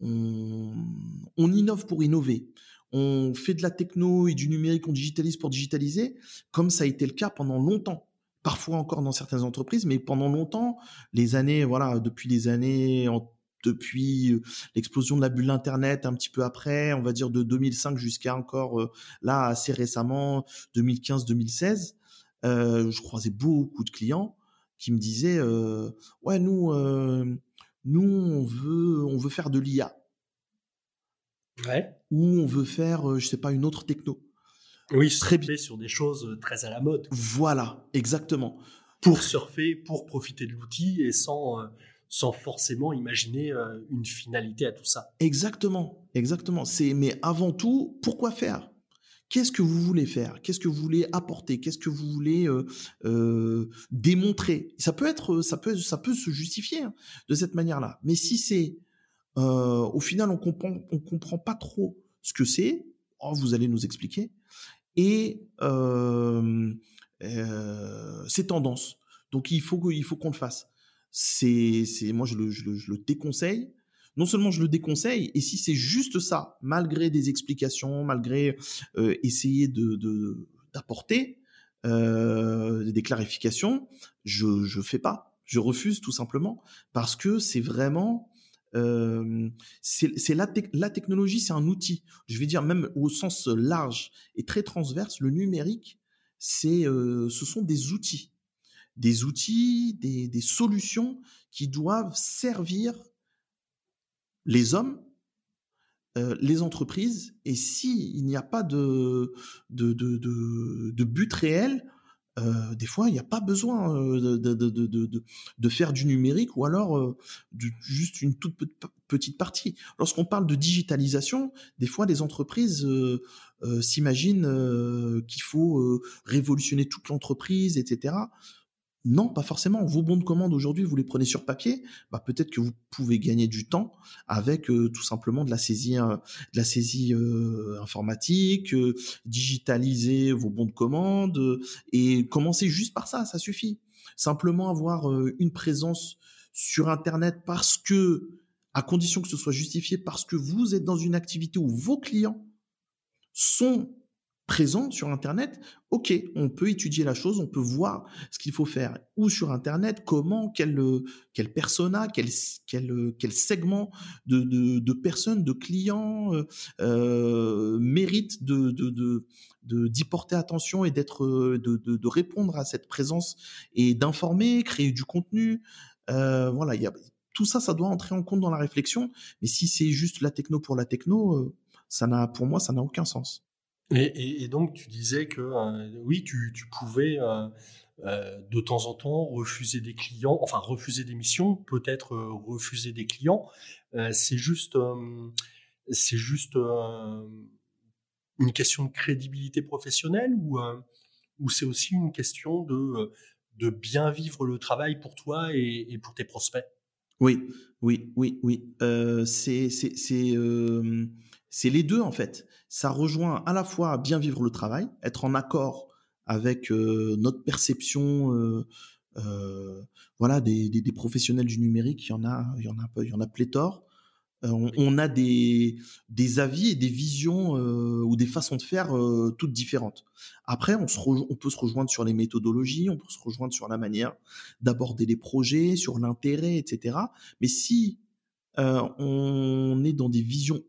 on, innove pour innover, on fait de la techno et du numérique, on digitalise pour digitaliser, comme ça a été le cas pendant longtemps. Parfois encore dans certaines entreprises, mais pendant longtemps, les années, voilà, depuis les années, depuis euh, l'explosion de la bulle Internet, un petit peu après, on va dire de 2005 jusqu'à encore euh, là assez récemment, 2015-2016, euh, je croisais beaucoup de clients qui me disait euh, ouais nous nous on veut on veut faire de l'IA ouais. ou on veut faire je sais pas une autre techno Oui, très bien sur des choses très à la mode. Voilà, exactement. Pour surfer, pour profiter de l'outil et sans sans forcément imaginer une finalité à tout ça. Exactement, exactement. C'est mais avant tout, pourquoi faire? Qu'est-ce que vous voulez faire? Qu'est-ce que vous voulez apporter? Qu'est-ce que vous voulez euh, euh, démontrer? Ça peut être, ça peut, ça peut se justifier hein, de cette manière-là. Mais si c'est, euh, au final, on comprend, on comprend pas trop ce que c'est. Oh, vous allez nous expliquer. Et c'est tendance. Donc il faut il faut qu'on le fasse. C'est, c'est, moi je le, je le déconseille non seulement je le déconseille, et si c'est juste ça, malgré des explications, malgré euh, essayer de d'apporter euh, des clarifications, je je fais pas, je refuse tout simplement parce que c'est vraiment euh, c'est la, la technologie, c'est un outil. Je vais dire même au sens large et très transverse, le numérique, c'est euh, ce sont des outils, des outils, des, des solutions qui doivent servir les hommes, euh, les entreprises, et s'il n'y a pas de, but réel, euh, des fois, il n'y a pas besoin euh, de, faire du numérique ou alors juste une toute petite partie. Lorsqu'on parle de digitalisation, des fois, les entreprises s'imaginent qu'il faut révolutionner toute l'entreprise, etc. Non, pas forcément. Vos bons de commande aujourd'hui, vous les prenez sur papier. Bah, peut-être que vous pouvez gagner du temps avec euh, tout simplement de la saisie, euh, de la saisie euh, informatique, digitaliser vos bons de commande et commencer juste par ça, ça suffit. Simplement avoir une présence sur Internet parce que, à condition que ce soit justifié, parce que vous êtes dans une activité où vos clients sont présent sur Internet, ok, on peut étudier la chose, on peut voir ce qu'il faut faire, ou sur Internet, comment, quel, quel persona, quel, quel, quel segment de, de, de personnes, de clients euh, euh mérite de, de, de, d'y porter attention et d'être, de, de, répondre à cette présence et d'informer, créer du contenu. Euh, voilà, il y a, tout ça, ça doit entrer en compte dans la réflexion. Mais si c'est juste la techno pour la techno, euh, ça n'a, pour moi, ça n'a aucun sens. Et, donc, tu disais que euh, oui, tu, pouvais euh, euh, de temps en temps refuser des clients, enfin refuser des missions, peut-être refuser des clients. c'est juste, c'est juste une question de crédibilité professionnelle ou, c'est aussi une question de, bien vivre le travail pour toi et, et pour tes prospects? Oui, oui, oui, oui. c'est les deux en fait. Ça rejoint à la fois bien vivre le travail, être en accord avec euh, notre perception, euh, euh, voilà, des, professionnels du numérique, il y en a, il y en a, il y en a pléthore. On, a des, des avis et des visions ou des façons de faire toutes différentes. Après, on, se on peut se rejoindre sur les méthodologies, on peut se rejoindre sur la manière d'aborder les projets, sur l'intérêt, etc. Mais si on est dans des visions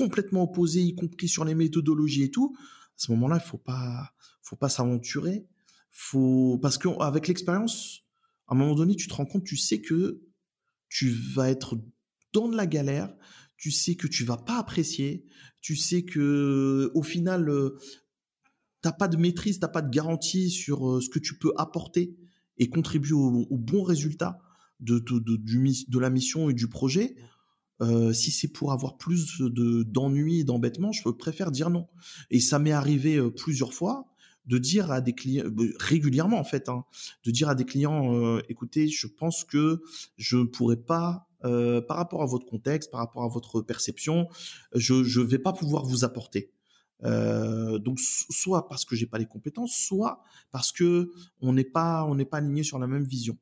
complètement opposés, y compris sur les méthodologies et tout, à ce moment-là, il faut pas, faut pas s'aventurer. Faut, parce qu'avec l'expérience, à un moment donné, tu te rends compte, tu sais que tu vas être dans de la galère, tu sais que tu vas pas apprécier, tu sais que au final, euh, t'as pas de maîtrise, t'as pas de garantie sur euh, ce que tu peux apporter et contribuer au, bon résultat de, de la mission et du projet. Euh, si c'est pour avoir plus de d'ennuis et d'embêtements, je préfère dire non. Et ça m'est arrivé euh, plusieurs fois de dire à des clients euh, régulièrement en fait, hein, de dire à des clients, écoutez, je pense que je ne pourrais pas par rapport à votre contexte, par rapport à votre perception, je ne vais pas pouvoir vous apporter. donc soit parce que j'ai pas les compétences, soit parce que on n'est pas on n'est pas aligné sur la même vision.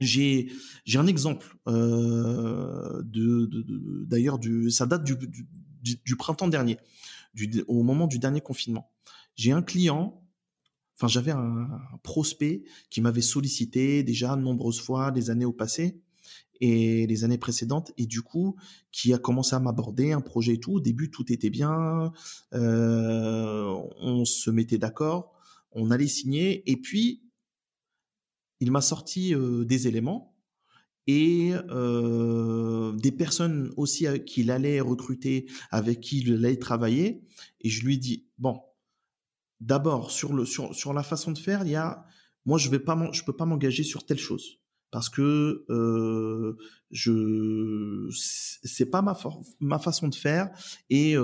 J'ai j'ai un exemple euh, de, d'ailleurs du ça date du, du, du printemps dernier, du, au moment du dernier confinement. J'ai un client, enfin j'avais un, prospect qui m'avait sollicité déjà nombreuses fois les années au passé et les années précédentes et du coup qui a commencé à m'aborder un projet et tout. Au début tout était bien, euh, on se mettait d'accord, on allait signer et puis il m'a sorti des éléments et des personnes aussi qu'il allait recruter, avec qui il allait travailler. Et je lui dis, bon, d'abord sur sur sur la façon de faire, il y a moi je je peux pas m'engager sur telle chose parce que euh, je c'est pas ma ma façon de faire et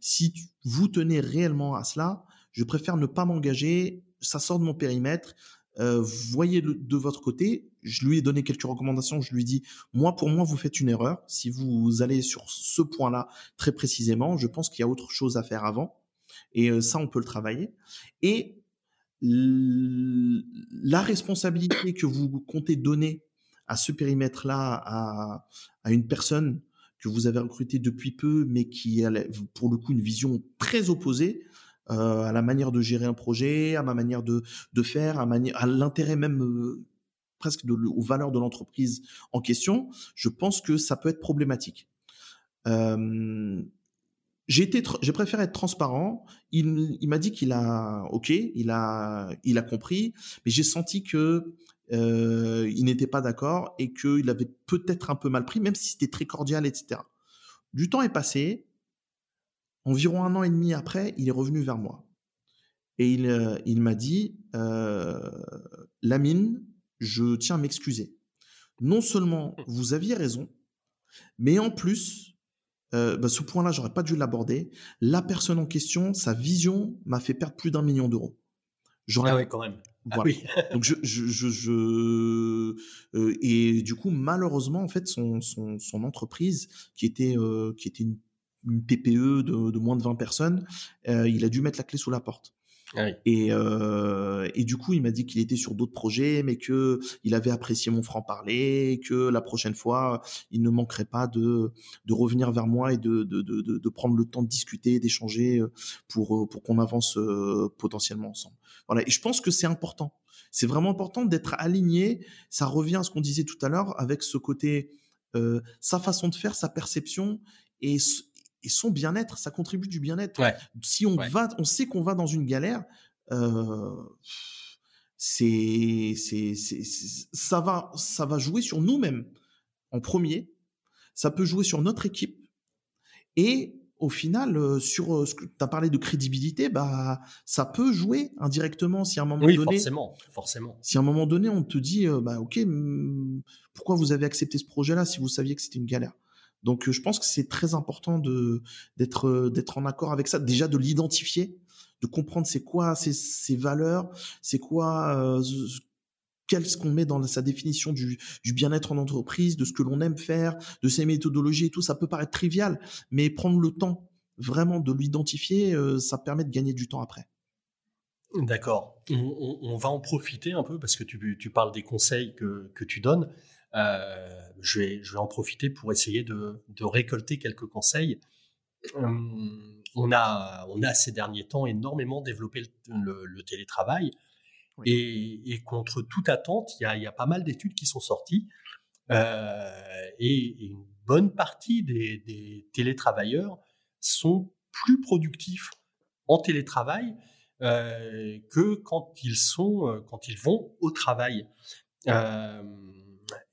si vous tenez réellement à cela, je préfère ne pas m'engager, ça sort de mon périmètre. Euh, voyez le, de votre côté. Je lui ai donné quelques recommandations. Je lui ai dit, moi, pour moi, vous faites une erreur. Si vous allez sur ce point-là très précisément, je pense qu'il y a autre chose à faire avant. Et euh, ça, on peut le travailler. Et la responsabilité que vous comptez donner à ce périmètre-là à, à une personne que vous avez recrutée depuis peu, mais qui a pour le coup une vision très opposée euh, à la manière de gérer un projet, à ma manière de, de faire, à, à l'intérêt même euh, presque de, aux valeurs de l'entreprise en question, je pense que ça peut être problématique. Euh, j'ai préféré être transparent. Il, il m'a dit qu'il a, ok, il a, il a compris, mais j'ai senti que euh, il n'était pas d'accord et qu'il avait peut-être un peu mal pris, même si c'était très cordial, etc. Du temps est passé. Environ un an et demi après, il est revenu vers moi et il, euh, il m'a dit, euh, Lamine, je tiens à m'excuser. Non seulement vous aviez raison, mais en plus, euh, bah, ce point-là, j'aurais pas dû l'aborder. La personne en question, sa vision m'a fait perdre plus d'un million d'euros. J'aurais... Ah oui, quand même. Ah oui. Donc je, je, je, je euh, et du coup malheureusement en fait son, son, son entreprise qui était euh, qui était une, une TPE de, de, moins de 20 personnes, euh, il a dû mettre la clé sous la porte. Ah et, euh, et du coup, il m'a dit qu'il était sur d'autres projets, mais que il avait apprécié mon franc parler, que la prochaine fois, il ne manquerait pas de de revenir vers moi et de de de, de prendre le temps de discuter, d'échanger euh, pour pour qu'on avance potentiellement ensemble. Voilà. Et je pense que c'est important. C'est vraiment important d'être aligné. Ça revient à ce qu'on disait tout à l'heure avec ce côté euh, sa façon de faire, sa perception et, et son bien-être, ça contribue du bien-être. Si on va, on sait qu'on va dans une galère, euh, c'est, c'est, ça va, ça va jouer sur nous-mêmes en premier. Ça peut jouer sur notre équipe et au final, euh, sur euh, ce que tu as parlé de crédibilité, bah, ça peut jouer indirectement si à un moment oui, donné. forcément, forcément. Si à un moment donné, on te dit, bah, ok, pourquoi vous avez accepté ce projet-là si vous saviez que c'était une galère? Donc, euh, je pense que c'est très important euh, d'être en accord avec ça. Déjà de l'identifier, de comprendre c'est quoi ses, valeurs, c'est quoi euh, qu'est-ce qu'on met dans sa définition du, bien-être en entreprise, de ce que l'on aime faire, de ses méthodologies et tout. Ça peut paraître trivial, mais prendre le temps vraiment de l'identifier, ça permet de gagner du temps après. D'accord. On, va en profiter un peu parce que tu, parles des conseils que tu donnes. Euh, je, vais, je vais en profiter pour essayer de, de récolter quelques conseils. Hum, on, a, on a ces derniers temps énormément développé le, le, télétravail. Et, et, contre toute attente, il y a, y a pas mal d'études qui sont sorties. Euh, et, une bonne partie des, des, télétravailleurs sont plus productifs en télétravail euh, que quand ils sont euh, quand ils vont au travail. Euh,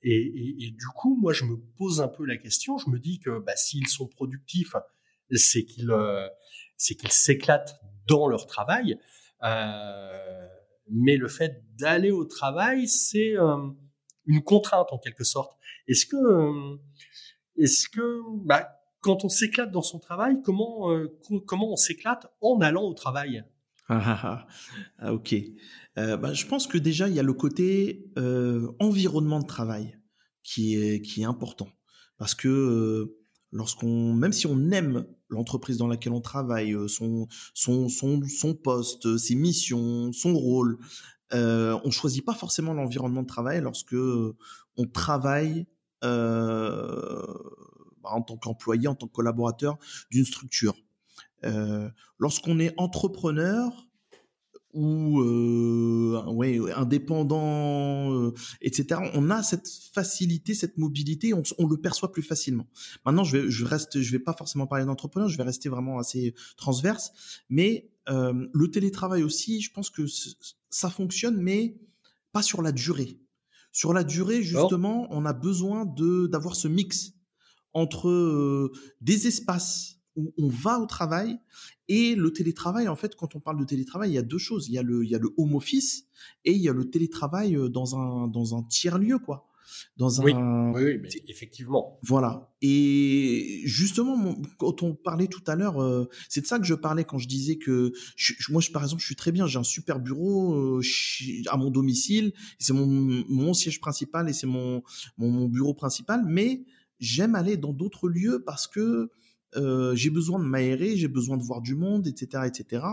et, du coup, moi, je me pose un peu la question. Je me dis que bah, s'ils sont productifs, c'est qu'ils euh, c'est s'éclatent dans leur travail. Euh, mais le fait d'aller au travail, c'est euh, une contrainte en quelque sorte. Est-ce que est-ce que bah, quand on s'éclate dans son travail, comment comment on s'éclate en allant au travail? Ah, ah, ok. Euh, bah, je pense que déjà il y a le côté euh, environnement de travail qui est qui est important parce que euh, lorsqu'on même si on aime l'entreprise dans laquelle on travaille, euh, son son son son poste, ses missions, son rôle, euh, on choisit pas forcément l'environnement de travail lorsque on travaille euh, bah, en tant qu'employé, en tant que collaborateur d'une structure. Euh, lorsqu'on est entrepreneur ou euh, ouais, indépendant, euh, etc., on a cette facilité, cette mobilité, on, on, le perçoit plus facilement. Maintenant, je vais, je reste, je vais pas forcément parler d'entrepreneur, je vais rester vraiment assez transverse, mais euh, le télétravail aussi, je pense que ça fonctionne, mais pas sur la durée. Sur la durée, justement, on a besoin de d'avoir ce mix entre des espaces où on va au travail et le télétravail, en fait, quand on parle de télétravail, il y a deux choses. Il y a le, il y a le home office et il y a le télétravail dans un, dans un tiers lieu, quoi dans un. Oui, oui, mais effectivement. Voilà. Et justement, quand on parlait tout à l'heure, euh, c'est de ça que je parlais quand je disais que moi, je, par exemple, je suis très bien. J'ai un super bureau euh, à mon domicile. C'est mon, mon siège principal et c'est mon, mon, bureau principal. Mais j'aime aller dans d'autres lieux parce que euh, j'ai besoin de m'aérer, j'ai besoin de voir du monde, etc., etc.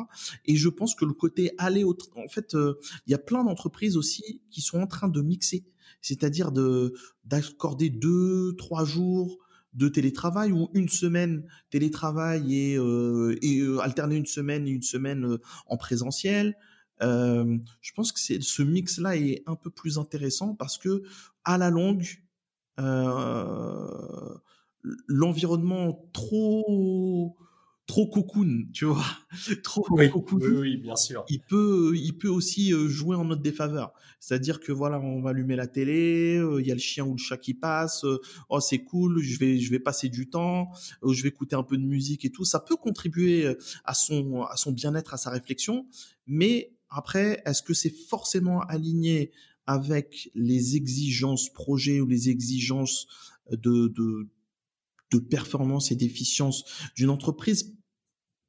Et je pense que le côté aller au, en fait, il y a plein d'entreprises aussi qui sont en train de mixer c'est-à-dire de d'accorder deux, trois jours de télétravail ou une semaine télétravail et, euh, et euh, alterner une semaine et une semaine euh, en présentiel. je pense que c'est ce mix là est un peu plus intéressant parce que à la longue l'environnement trop trop cocoon, tu vois, trop oui, cocoon. Oui, bien sûr. Il peut, il peut aussi euh, jouer en notre défaveur. C'est-à-dire que voilà, on va allumer la télé, euh, il y a le chien ou le chat qui passe. Euh, oh, c'est cool, je vais, je vais passer du temps, je vais écouter un peu de musique et tout. Ça peut contribuer à son, à son bien-être, à sa réflexion. Mais après, est-ce que c'est forcément aligné avec les exigences projet ou les exigences de, de de performance et d'efficience d'une entreprise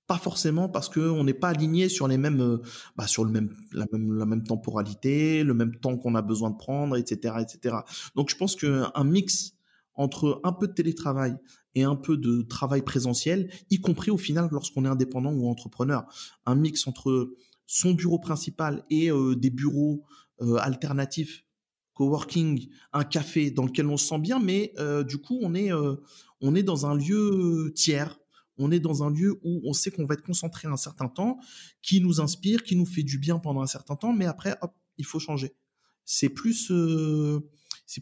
pas forcément parce que on n'est pas aligné sur les mêmes, euh, bah, sur le même, la même, la même temporalité, le même temps qu'on a besoin de prendre, etc., etc. Donc, je pense qu'un mix entre un peu de télétravail et un peu de travail présentiel, y compris au final lorsqu'on est indépendant ou entrepreneur, un mix entre son bureau principal et euh, des bureaux euh, alternatifs, coworking, un café dans lequel on se sent bien, mais du coup, on est, on est dans un lieu tiers on est dans un lieu où on sait qu'on va être concentré un certain temps, qui nous inspire, qui nous fait du bien pendant un certain temps, mais après, hop, il faut changer. C'est plus, euh,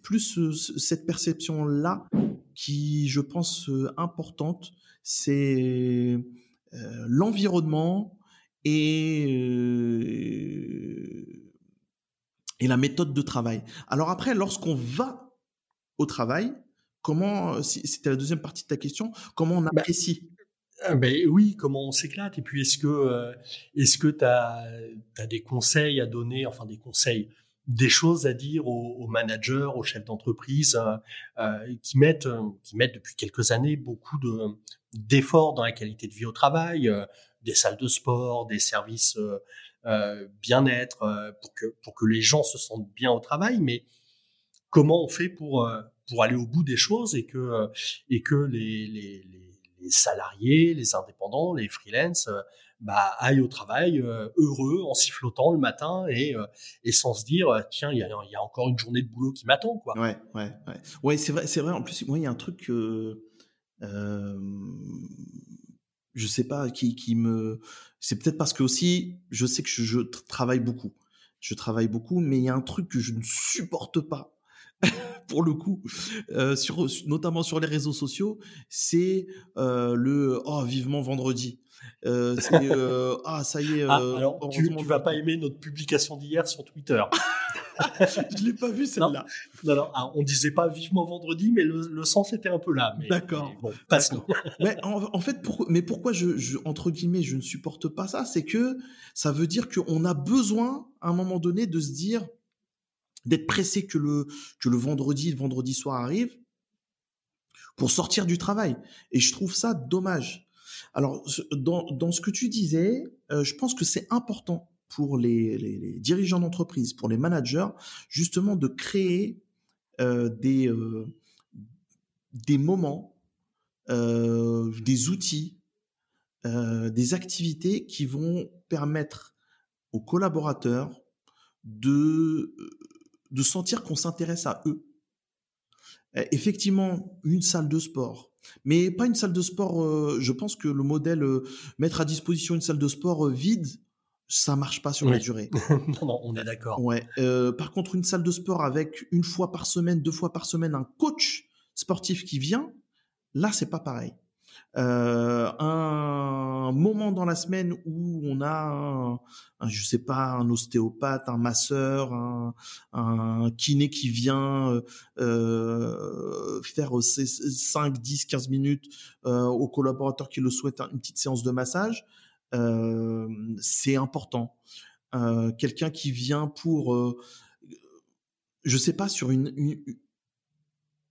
plus euh, cette perception-là qui, je pense, euh, importante. C'est l'environnement et et la méthode de travail. Alors après, lorsqu'on va au travail, comment, c'était la deuxième partie de ta question, comment on bah, apprécie? ah, ben oui, comment on s'éclate. Et puis est-ce que euh, est-ce que tu as, des conseils à donner, enfin des conseils, des choses à dire aux, managers, aux chefs d'entreprise euh, euh, qui mettent qui mettent depuis quelques années beaucoup de d'efforts dans la qualité de vie au travail, des salles de sport, des services bien-être pour que pour que les gens se sentent bien au travail, mais comment on fait pour pour aller au bout des choses et que et que les, les, les salariés, les indépendants, les freelances, euh, bah, aillent au travail euh, heureux en sifflotant le matin et, euh, sans se dire tiens il y a, encore une journée de boulot qui m'attend quoi. Ouais ouais ouais. C'est vrai c'est vrai. En plus moi il y a un truc que euh, je sais pas qui qui me c'est peut-être parce que aussi je sais que je travaille beaucoup. Je travaille beaucoup mais il y a un truc que je ne supporte pas pour le coup, euh, sur, notamment sur les réseaux sociaux, c'est euh, le oh vivement vendredi. Euh, euh ah ça y est. Ah, alors tu, tu vas pas aimer notre publication d'hier sur Twitter. je l'ai pas vu celle-là. Non, non, ah, on disait pas vivement vendredi, mais le, sens était un peu là. D'accord. Bon, passe mais en, fait, pour, mais pourquoi je, je, entre guillemets, je ne supporte pas ça, c'est que ça veut dire qu'on a besoin, à un moment donné, de se dire, d'être pressé que le, que le vendredi, le vendredi soir arrive pour sortir du travail. Et je trouve ça dommage. Alors, dans, dans ce que tu disais, euh, je pense que c'est important pour les, les, dirigeants d'entreprise, pour les managers, justement de créer euh, des, euh, des moments, des outils, des activités qui vont permettre aux collaborateurs de de sentir qu'on s'intéresse à eux. Eh, effectivement, une salle de sport, mais pas une salle de sport. Euh, je pense que le modèle euh, mettre à disposition une salle de sport euh, vide, ça marche pas sur la durée. non, non, on est d'accord. Ouais. par contre, une salle de sport avec une fois par semaine, deux fois par semaine, un coach sportif qui vient, là, c'est pas pareil. Euh, un moment dans la semaine où on a, un, je sais pas, un ostéopathe, un masseur, un, un kiné qui vient euh, faire 5, 10, 15 minutes euh, aux collaborateurs qui le souhaitent une petite séance de massage, euh, c'est important. Euh, quelqu'un qui vient pour, euh, je sais pas, sur une,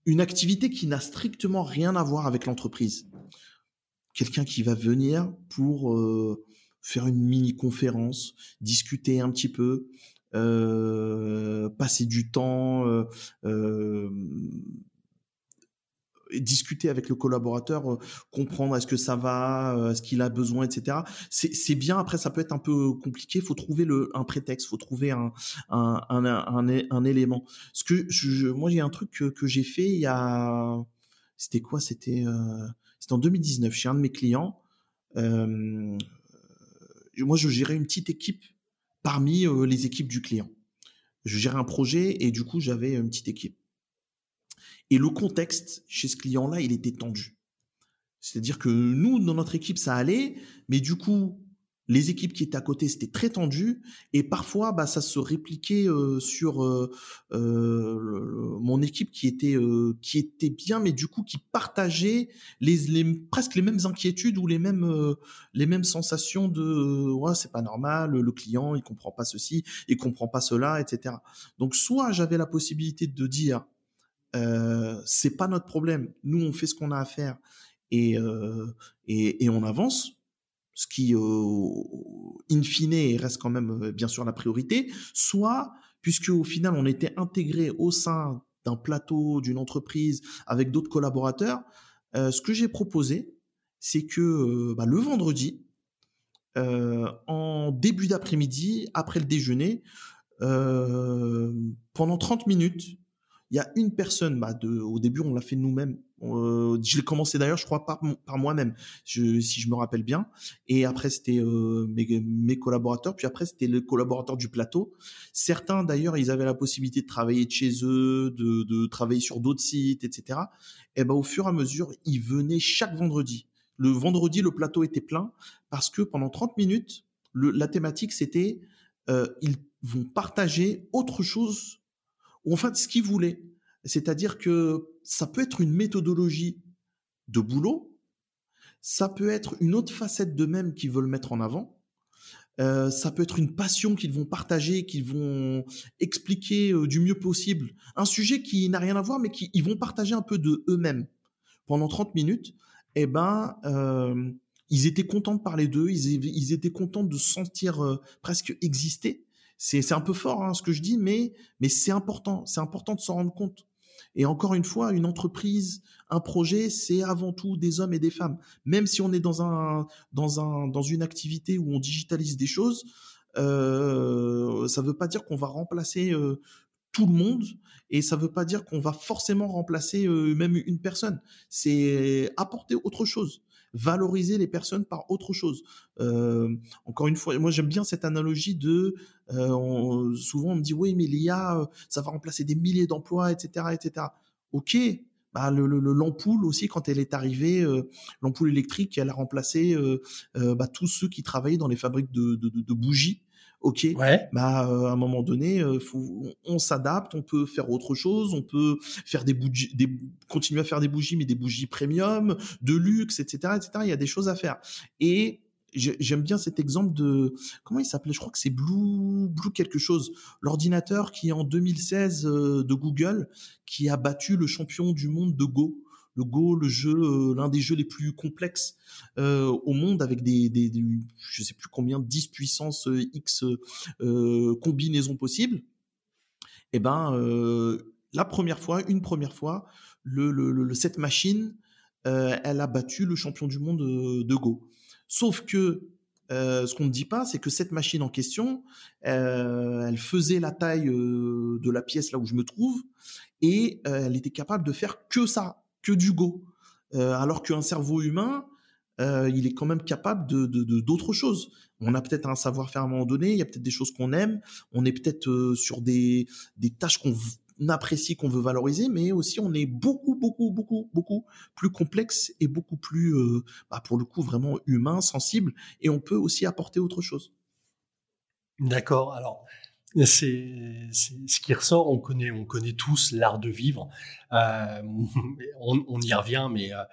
une activité qui n'a strictement rien à voir avec l'entreprise quelqu'un qui va venir pour euh, faire une mini conférence, discuter un petit peu, euh, passer du temps, euh, discuter avec le collaborateur, comprendre est-ce que ça va, est-ce qu'il a besoin, etc. C'est bien. Après, ça peut être un peu compliqué. Faut trouver le, un prétexte, faut trouver un, un, un, élément. Ce que moi, j'ai un truc que, que j'ai fait il y a, c'était quoi? C'était c'était en 2019 chez un de mes clients. Euh, moi, je gérais une petite équipe parmi euh, les équipes du client. Je gérais un projet et du coup, j'avais une petite équipe. Et le contexte chez ce client-là, il était tendu. C'est-à-dire que nous, dans notre équipe, ça allait, mais du coup, les équipes qui étaient à côté, c'était très tendu et parfois, bah, ça se répliquait euh, sur euh, euh, mon équipe qui était qui était bien, mais du coup qui partageait les, presque les mêmes inquiétudes ou les mêmes les mêmes sensations de ouais c'est pas normal, le client il comprend pas ceci, il comprend pas cela, etc. Donc soit j'avais la possibilité de dire c'est pas notre problème, nous on fait ce qu'on a à faire et, et, et on avance ce qui, euh, in fine, reste quand même euh, bien sûr la priorité, soit, puisque au final, on était intégré au sein d'un plateau, d'une entreprise, avec d'autres collaborateurs, euh, ce que j'ai proposé, c'est que bah, le vendredi, en début d'après-midi, après le déjeuner, pendant 30 minutes, il y a une personne, bah de, au début on l'a fait nous-mêmes. Euh, je l'ai commencé d'ailleurs, je crois par, par moi-même, si je me rappelle bien. Et après c'était euh, mes, mes, collaborateurs, puis après c'était le collaborateur du plateau. Certains d'ailleurs, ils avaient la possibilité de travailler de chez eux, de, de travailler sur d'autres sites, etc. Et ben au fur et à mesure, ils venaient chaque vendredi. Le vendredi, le plateau était plein parce que pendant 30 minutes, le, la thématique c'était euh, ils vont partager autre chose ou en fait ce qu'ils voulaient. C'est-à-dire que ça peut être une méthodologie de boulot, ça peut être une autre facette d'eux-mêmes qu'ils veulent mettre en avant, euh, ça peut être une passion qu'ils vont partager, qu'ils vont expliquer euh, du mieux possible, un sujet qui n'a rien à voir, mais qu'ils vont partager un peu de eux-mêmes pendant 30 minutes. Eh ben, euh, ils étaient contents de parler d'eux, ils, ils, étaient contents de sentir euh, presque exister c'est un peu fort hein, ce que je dis, mais c'est important. C'est important de s'en rendre compte. Et encore une fois, une entreprise, un projet, c'est avant tout des hommes et des femmes. Même si on est dans une activité où on digitalise des choses, euh, ça ne veut pas dire qu'on va remplacer euh, tout le monde et ça ne veut pas dire qu'on va forcément remplacer euh, même une personne. C'est apporter autre chose valoriser les personnes par autre chose. Euh, encore une fois, moi j'aime bien cette analogie de euh, souvent on me dit oui mais l'IA euh, ça va remplacer des milliers d'emplois etc etc. Ok, bah, le, l'ampoule aussi quand elle est arrivée, euh, l'ampoule électrique, elle a remplacé euh, euh, bah, tous ceux qui travaillaient dans les fabriques de, de, de, de bougies ok, ouais. bah euh, à un moment donné, euh, faut, on, s'adapte, on peut faire autre chose, on peut faire des bougies, des, continuer à faire des bougies, mais des bougies premium, de luxe, etc., etc. Il y a des choses à faire. Et j'aime bien cet exemple de comment il s'appelait? Je crois que c'est Blue Blue quelque chose l'ordinateur qui en 2016 euh, de Google qui a battu le champion du monde de Go le Go, le jeu, euh, l'un des jeux les plus complexes euh, au monde avec des, des, des, je sais plus combien, 10 puissance euh, X combinaisons possibles. Et eh ben, la première fois, une première fois, cette machine, elle a battu le champion du monde de Go. Sauf que euh, ce qu'on ne dit pas, c'est que cette machine en question, euh, elle faisait la taille euh, de la pièce là où je me trouve, et elle était capable de faire que ça que du Go. Alors qu'un cerveau humain, il est quand même capable de d'autres choses. On a peut-être un savoir-faire à un moment donné, il y a peut-être des choses qu'on aime, on est peut-être sur des, des tâches qu'on apprécie, qu'on veut valoriser, mais aussi on est beaucoup, beaucoup, beaucoup, beaucoup plus complexe et beaucoup plus, euh, bah, pour le coup, vraiment humain, sensible, et on peut aussi apporter autre chose. D'accord. Alors, c'est ce qui ressort. On connaît, on connaît tous l'art de vivre. Euh, on, y revient, mais euh,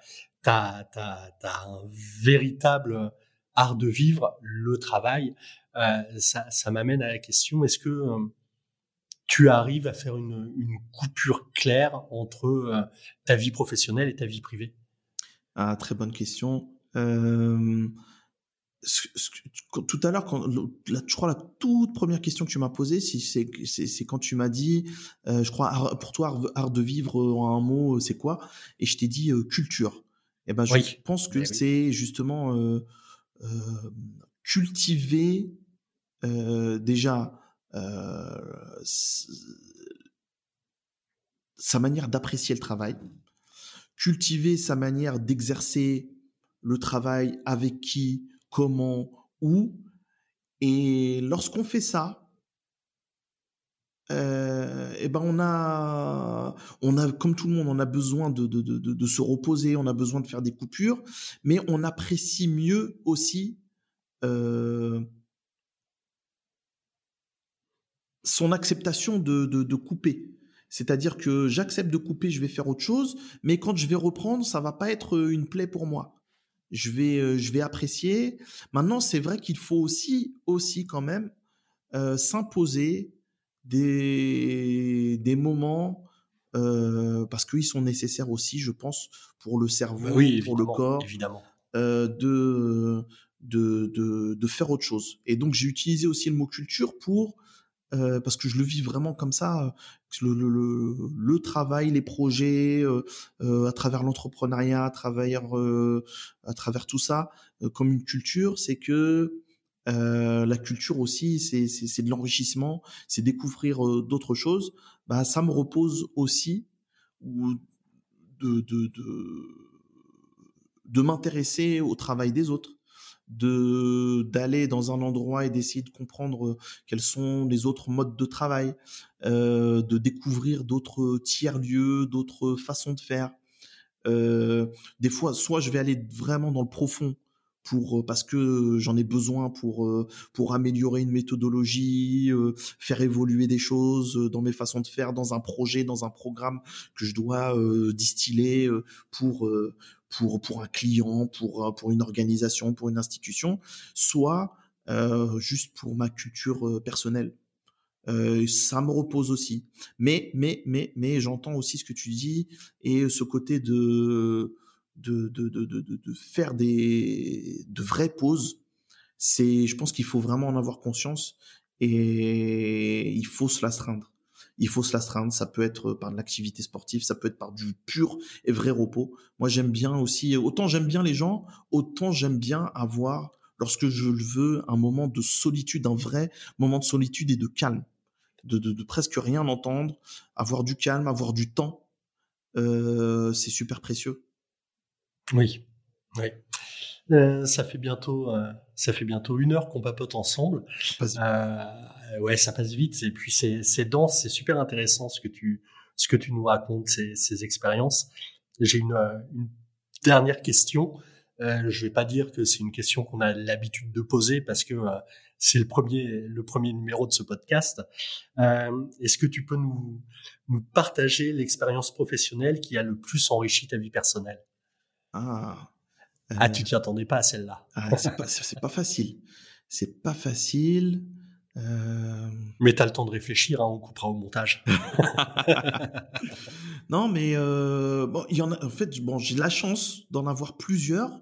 tu as, un véritable art de vivre, le travail. Euh, ça, m'amène à la question est-ce que tu arrives à faire une, une coupure claire entre euh, ta vie professionnelle et ta vie privée? Ah, très bonne question. Euh, tout à l'heure, quand, je crois la toute première question que tu m'as posée, c'est quand tu m'as dit, euh, je crois, pour toi, art, de vivre en un mot, c'est quoi? Et je t'ai dit culture. Et eh ben, je pense que eh c'est justement euh, cultiver déjà sa manière d'apprécier le travail, cultiver sa manière d'exercer le travail avec qui, comment, où. Et lorsqu'on fait ça, euh, eh ben on a, on a, comme tout le monde, on a besoin de, se reposer, on a besoin de faire des coupures, mais on apprécie mieux aussi euh, son acceptation de, de, de couper. C'est-à-dire que j'accepte de couper, je vais faire autre chose, mais quand je vais reprendre, ça va pas être une plaie pour moi je vais, euh, je vais apprécier. Maintenant, c'est vrai qu'il faut aussi, aussi quand même euh, s'imposer des, des moments euh, parce qu'ils sont nécessaires aussi, je pense, pour le cerveau, bah pour le corps, évidemment. Euh, de, de, de, de, faire autre chose. Et donc, j'ai utilisé aussi le mot culture pour euh, parce que je le vis vraiment comme ça, le, le, le, le travail, les projets, euh, euh à travers l'entrepreneuriat, à travers euh, à travers tout ça, euh, comme une culture, c'est que la culture aussi, c'est c'est de l'enrichissement, c'est découvrir d'autres choses. Bah ça me repose aussi ou de de de, de m'intéresser au travail des autres de d'aller dans un endroit et d'essayer de comprendre euh, quels sont les autres modes de travail, euh, de découvrir d'autres tiers lieux, d'autres façons de faire. Euh, des fois, soit je vais aller vraiment dans le profond pour parce que j'en ai besoin pour pour améliorer une méthodologie, faire évoluer des choses dans mes façons de faire, dans un projet, dans un programme que je dois distiller pour pour pour un client, pour pour une organisation, pour une institution, soit euh, juste pour ma culture euh, personnelle. Euh, ça me repose aussi. Mais mais mais mais j'entends aussi ce que tu dis et ce côté de de de de de, de faire des de vraies pauses. C'est, je pense qu'il faut vraiment en avoir conscience et il faut se l'astreindre il faut se l'astreindre. Ça peut être par de l'activité sportive, ça peut être par du pur et vrai repos. Moi, j'aime bien aussi, autant j'aime bien les gens, autant j'aime bien avoir, lorsque je le veux, un moment de solitude, un vrai moment de solitude et de calme. De, de, presque rien entendre, avoir du calme, avoir du temps, euh, c'est super précieux. Oui, oui. Euh, ça fait bientôt, euh, ça fait bientôt une heure qu'on papote ensemble. Euh, ouais, ça passe vite. Et puis c'est, c'est dense, c'est super intéressant ce que tu, ce que tu nous racontes, ces, ces expériences. J'ai une, euh, une dernière question. Euh, je vais pas dire que c'est une question qu'on a l'habitude de poser parce que c'est le premier, le premier numéro de ce podcast. est-ce que tu peux nous, nous partager l'expérience professionnelle qui a le plus enrichi ta vie personnelle? Ah, ah, tu t'y attendais pas à celle-là. Ah, c'est pas, pas facile. C'est pas facile. Euh... Mais t'as le temps de réfléchir, hein, on coupera au montage. non, mais euh, bon, il y en a. En fait, bon, j'ai la chance d'en avoir plusieurs,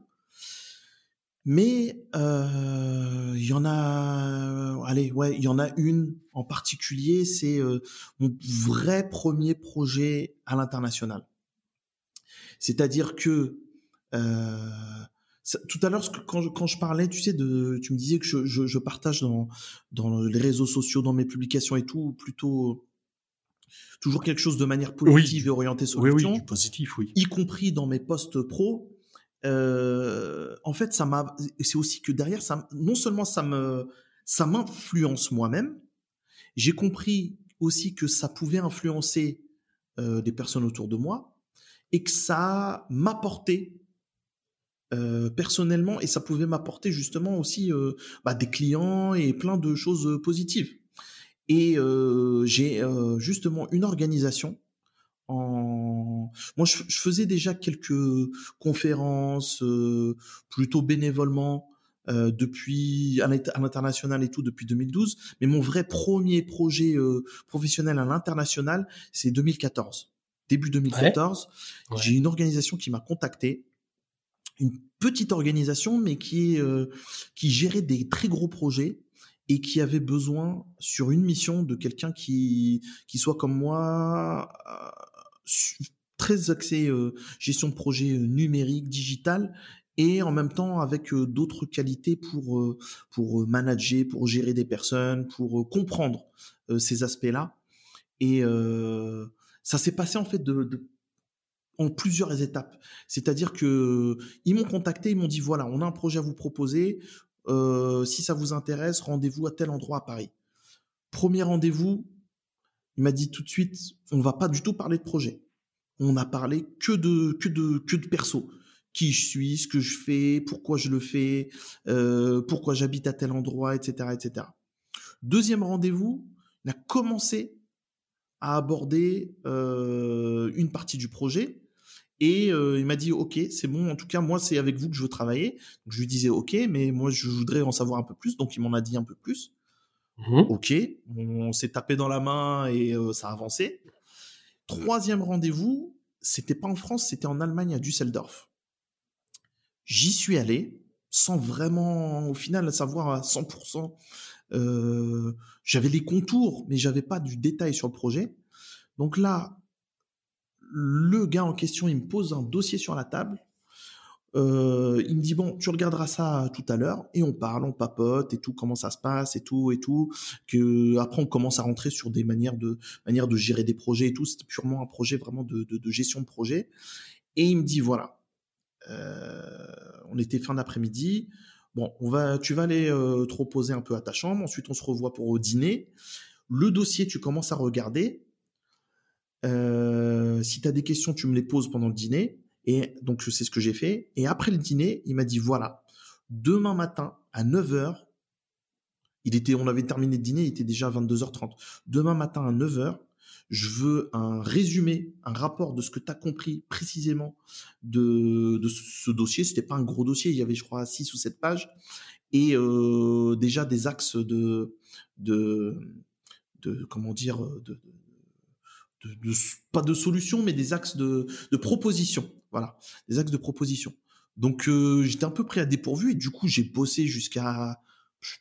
mais euh, il y en a. Allez, ouais, il y en a une en particulier. C'est euh, mon vrai premier projet à l'international. C'est-à-dire que euh, tout à l'heure, quand je, quand je parlais, tu sais, de, tu me disais que je, je, je, partage dans, dans les réseaux sociaux, dans mes publications et tout, plutôt toujours quelque chose de manière positive et orientée solution. Oui, oui, positif, oui. Y compris dans mes posts pro. Euh, en fait, ça m'a. C'est aussi que derrière, ça, non seulement ça me, ça m'influence moi-même. J'ai compris aussi que ça pouvait influencer euh, des personnes autour de moi et que ça m'apportait euh, personnellement et ça pouvait m'apporter justement aussi euh, bah, des clients et plein de choses positives. Et j'ai justement une organisation en moi je, faisais déjà quelques conférences plutôt bénévolement euh, depuis à l'international et tout depuis 2012, mais mon vrai premier projet euh, professionnel à l'international, c'est 2014. Début 2014, j'ai une organisation qui m'a contacté, une petite organisation, mais qui euh, qui gérait des très gros projets et qui avait besoin sur une mission de quelqu'un qui qui soit comme moi très axé gestion de projet numérique, digital et en même temps avec euh, d'autres qualités pour euh, pour euh, manager, pour gérer des personnes, pour comprendre ces aspects-là. Et ça s'est passé en fait de, en plusieurs étapes. C'est-à-dire que ils m'ont contacté, ils m'ont dit voilà, on a un projet à vous proposer. si ça vous intéresse, rendez-vous à tel endroit à Paris. Premier rendez-vous, il m'a dit tout de suite, on va pas du tout parler de projet. On a parlé que de que de que de perso qui je suis, ce que je fais, pourquoi je le fais, euh, pourquoi j'habite à tel endroit, etc., etc. Deuxième rendez-vous, il a commencé à aborder euh, une partie du projet et euh, il m'a dit ok c'est bon en tout cas moi c'est avec vous que je veux travailler. Je lui disais ok mais moi je voudrais en savoir un peu plus. Donc il m'en a dit un peu plus. Mmh ok on s'est tapé dans la main et ça a avancé. Troisième rendez-vous c'était pas en France c'était en Allemagne à Düsseldorf. J'y suis allé sans vraiment, au final, savoir à 100%. Euh, j'avais les contours, mais j'avais pas du détail sur le projet. Donc là, le gars en question, il me pose un dossier sur la table. Euh, il me dit bon, tu regarderas ça tout à l'heure et on parle, on papote et tout, comment ça se passe et tout et tout. Que après on commence à rentrer sur des manières de de gérer des projets et tout. C'était purement un projet vraiment de gestion de projet. Et il me dit voilà, euh, on était fin d'après-midi. Bon, on va, tu vas aller euh, te reposer un peu à ta chambre. Ensuite, on se revoit pour au dîner. Le dossier, tu commences à regarder. Euh, si tu as des questions, tu me les poses pendant le dîner. Et donc, c'est ce que j'ai fait. Et après le dîner, il m'a dit voilà, demain matin à 9h, il était, on avait terminé le dîner, il était déjà 22h30. Demain matin à 9h, je veux un résumé, un rapport de ce que tu as compris précisément de, ce dossier. C'était pas un gros dossier, il y avait je crois 6 ou 7 pages et euh, déjà des axes de de de comment dire de, de, pas de solution mais des axes de, de proposition. Voilà, des axes de proposition. Donc euh, j'étais un peu pris à dépourvu et du coup j'ai bossé jusqu'à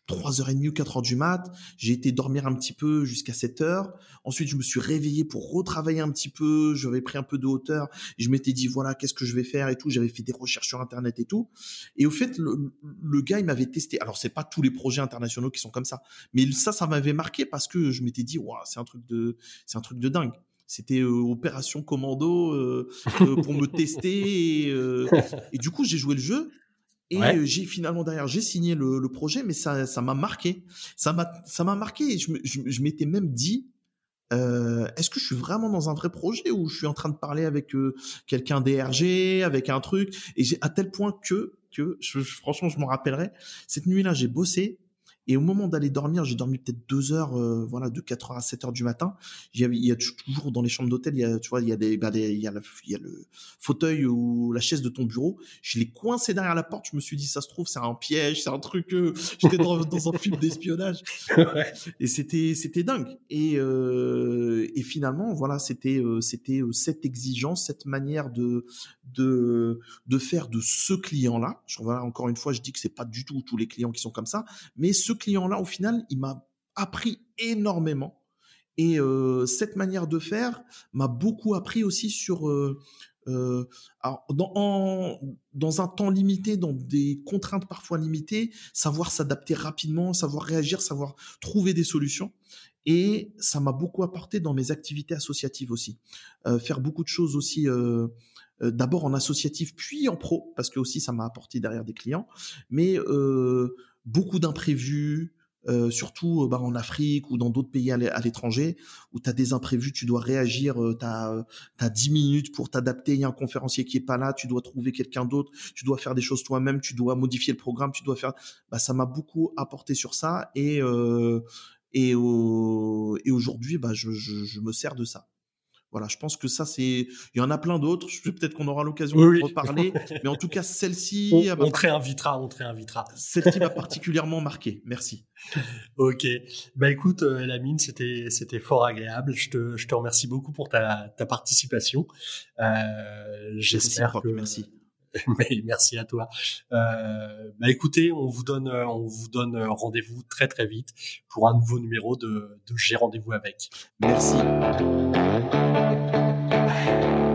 3h30 ou 4h du mat. J'ai été dormir un petit peu jusqu'à 7h. Ensuite, je me suis réveillé pour retravailler un petit peu. J'avais pris un peu de hauteur. je m'étais dit, voilà, qu'est-ce que je vais faire et tout. J'avais fait des recherches sur Internet et tout. Et au fait, le, gars, il m'avait testé. Alors, c'est pas tous les projets internationaux qui sont comme ça. Mais ça, ça m'avait marqué parce que je m'étais dit, waouh, c'est un truc de, c'est un truc de dingue. C'était euh, opération commando euh, euh, pour me tester. et du coup, j'ai joué le jeu et j'ai finalement derrière, j'ai signé le, le, projet, mais ça, ça m'a marqué. Ça m'a, ça m'a marqué. Et je, je, m'étais même dit, euh, est-ce que je suis vraiment dans un vrai projet ou je suis en train de parler avec euh, quelqu'un DRG, avec un truc? Et j'ai à tel point que, que je, franchement, je m'en rappellerai. Cette nuit-là, j'ai bossé et au moment d'aller dormir, j'ai dormi peut-être deux heures, euh, voilà, de 4 heures à 7 heures du matin. Il y, a, il y a toujours dans les chambres d'hôtel, il y a, tu vois, il y a des, bah, il, y a il y a le fauteuil ou la chaise de ton bureau. Je l'ai coincé derrière la porte. Je me suis dit, ça se trouve, c'est un piège, c'est un truc. Euh, J'étais dans, dans, un film d'espionnage. Ouais. Et c'était, c'était dingue. Et, euh, et finalement, voilà, c'était, euh, c'était euh, cette exigence, cette manière de, de, de faire de ce client-là. Voilà, encore une fois, je dis que c'est pas du tout tous les clients qui sont comme ça, mais ce client-là, au final, il m'a appris énormément. Et euh, cette manière de faire m'a beaucoup appris aussi sur euh, euh, dans, dans un temps limité, dans des contraintes parfois limitées, savoir s'adapter rapidement, savoir réagir, savoir trouver des solutions. Et ça m'a beaucoup apporté dans mes activités associatives aussi. faire beaucoup de choses aussi, d'abord en associatif, puis en pro, parce que aussi ça m'a apporté derrière des clients. Mais beaucoup d'imprévus, euh, surtout bah, en Afrique ou dans d'autres pays à l'étranger, où tu as des imprévus, tu dois réagir, tu as, 10 minutes pour t'adapter, il y a un conférencier qui est pas là, tu dois trouver quelqu'un d'autre, tu dois faire des choses toi-même, tu dois modifier le programme, tu dois faire... Bah, ça m'a beaucoup apporté sur ça et, et, et aujourd'hui, bah, je, je, je me sers de ça. Voilà, je pense que ça, c'est. Il y en a plein d'autres. Peut-être qu'on aura l'occasion de reparler. mais en tout cas, celle-ci. On, on, te réinvitera, on te réinvitera. Celle-ci m'a particulièrement marqué. Merci. ok. Bah écoute, euh, Lamine, c'était c'était fort agréable. Je te je te remercie beaucoup pour ta ta participation. Euh, J'espère que. Merci. Mais merci à toi. Euh, bah écoutez, on vous donne, on vous donne rendez-vous très très vite pour un nouveau numéro de, de J'ai rendez-vous avec. Merci. light.